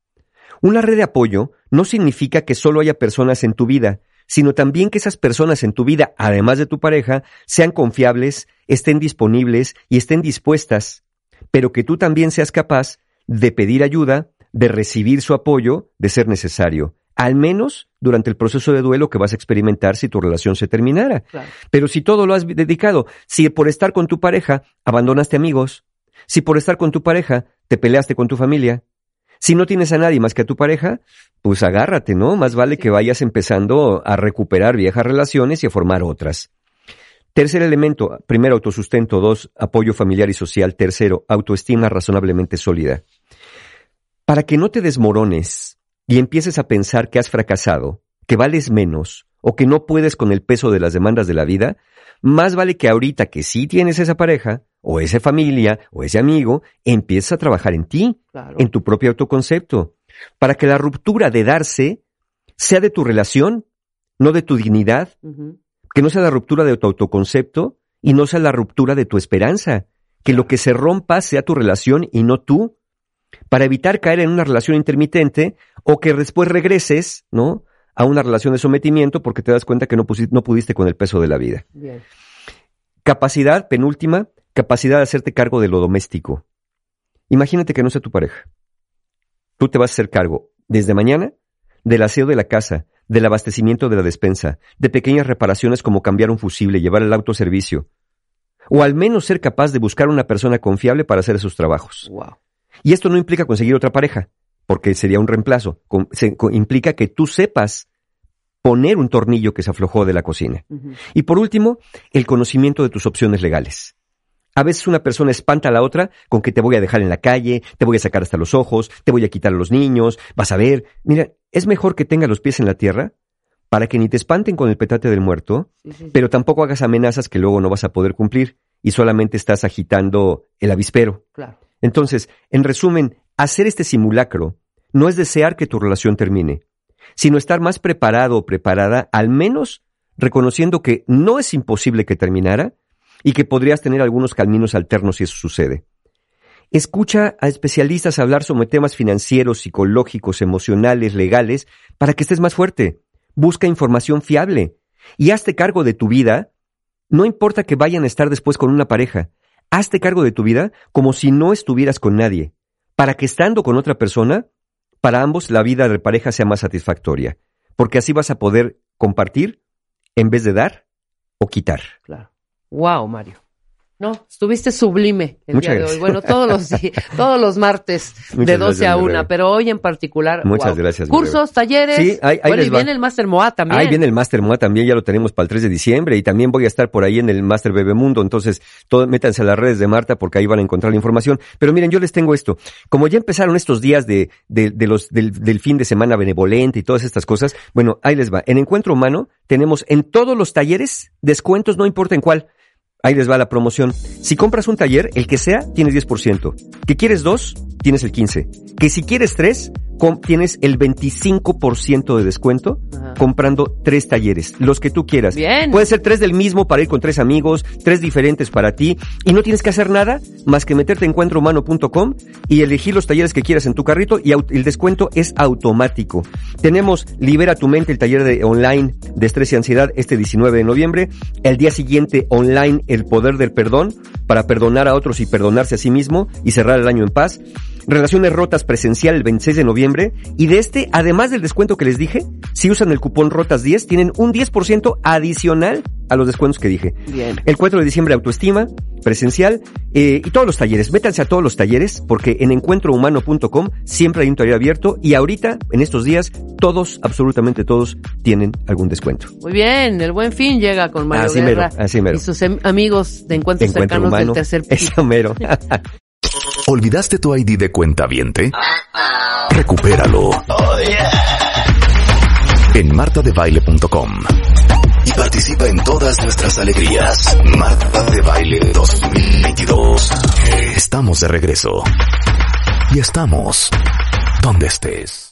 Una red de apoyo no significa que solo haya personas en tu vida, sino también que esas personas en tu vida, además de tu pareja, sean confiables, estén disponibles y estén dispuestas, pero que tú también seas capaz de pedir ayuda, de recibir su apoyo, de ser necesario, al menos durante el proceso de duelo que vas a experimentar si tu relación se terminara. Pero si todo lo has dedicado, si por estar con tu pareja abandonaste amigos, si por estar con tu pareja te peleaste con tu familia, si no tienes a nadie más que a tu pareja, pues agárrate, ¿no? Más vale que vayas empezando a recuperar viejas relaciones y a formar otras. Tercer elemento, primero autosustento, dos, apoyo familiar y social, tercero, autoestima razonablemente sólida. Para que no te desmorones y empieces a pensar que has fracasado, que vales menos o que no puedes con el peso de las demandas de la vida, más vale que ahorita que sí tienes esa pareja, o esa familia, o ese amigo, empieces a trabajar en ti, en tu propio autoconcepto, para que la ruptura de darse sea de tu relación, no de tu dignidad, que no sea la ruptura de tu autoconcepto y no sea la ruptura de tu esperanza, que lo que se rompa sea tu relación y no tú, para evitar caer en una relación intermitente o que después regreses, ¿no? a una relación de sometimiento porque te das cuenta que no, no pudiste con el peso de la vida. Capacidad, penúltima, capacidad de hacerte cargo de lo doméstico. Imagínate que no sea tu pareja. Tú te vas a hacer cargo desde mañana del aseo de la casa, del abastecimiento de la despensa, de pequeñas reparaciones como cambiar un fusible, llevar el auto a servicio, o al menos ser capaz de buscar una persona confiable para hacer esos trabajos. Y esto no implica conseguir otra pareja, porque sería un reemplazo. implica que tú sepas poner un tornillo que se aflojó de la cocina. Y por último, el conocimiento de tus opciones legales. A veces una persona espanta a la otra con que te voy a dejar en la calle, te voy a sacar hasta los ojos, te voy a quitar a los niños, vas a ver. Mira, es mejor que tenga los pies en la tierra para que ni te espanten con el petate del muerto, pero tampoco hagas amenazas que luego no vas a poder cumplir y solamente estás agitando el avispero. Claro. Entonces, en resumen, hacer este simulacro no es desear que tu relación termine, sino estar más preparado o preparada, al menos reconociendo que no es imposible que terminara y que podrías tener algunos caminos alternos si eso sucede. Escucha a especialistas hablar sobre temas financieros, psicológicos, emocionales, legales, para que estés más fuerte. Busca información fiable y hazte cargo de tu vida. No importa que vayan a estar después con una pareja, hazte cargo de tu vida como si no estuvieras con nadie, para que estando con otra persona, para ambos la vida de pareja sea más satisfactoria, porque así vas a poder compartir en vez de dar o quitar. Claro. Wow, Mario. No, estuviste sublime el Muchas día de hoy. Bueno, todos los, todos los martes de 12 a 1, pero hoy en particular. Muchas gracias. Cursos, talleres. Sí, ahí, ahí bueno, y viene el Master MOA también. Ahí viene el Master MOA también, ya lo tenemos para el 3 de diciembre y también voy a estar por ahí en el Master Bebemundo, entonces todo, métanse a las redes de Marta porque ahí van a encontrar la información. Pero miren, yo les tengo esto. Como ya empezaron estos días de, de, de los, del, del fin de semana benevolente y todas estas cosas, bueno, ahí les va. En Encuentro Humano tenemos en todos los talleres descuentos, no importa en cuál. Ahí les va la promoción. Si compras un taller, el que sea, tienes 10%. Que quieres dos, tienes el 15%. Que si quieres tres, tienes el 25% de descuento Ajá. comprando tres talleres, los que tú quieras. Bien. Puede ser tres del mismo para ir con tres amigos, tres diferentes para ti, y no tienes que hacer nada más que meterte en encuentrohumano.com y elegir los talleres que quieras en tu carrito y el descuento es automático. Tenemos Libera tu mente, el taller de online de estrés y ansiedad este 19 de noviembre, el día siguiente online el poder del perdón para perdonar a otros y perdonarse a sí mismo y cerrar el año en paz. Relaciones rotas presencial el 26 de noviembre y de este, además del descuento que les dije, si usan el cupón rotas10 tienen un 10% adicional a los descuentos que dije. Bien. El 4 de diciembre autoestima presencial eh, y todos los talleres. Métanse a todos los talleres porque en encuentrohumano.com siempre hay un taller abierto y ahorita, en estos días, todos, absolutamente todos, tienen algún descuento. Muy bien, el buen fin llega con Mario Así mero, así mero. y sus amigos de encuentros Encuentro cercanos humano. del tercer piso. Eso mero. ¿Olvidaste tu ID de cuenta viente? Recupéralo. En martadebaile.com. Y participa en todas nuestras alegrías. Marta de Baile 2022. Estamos de regreso. Y estamos donde estés.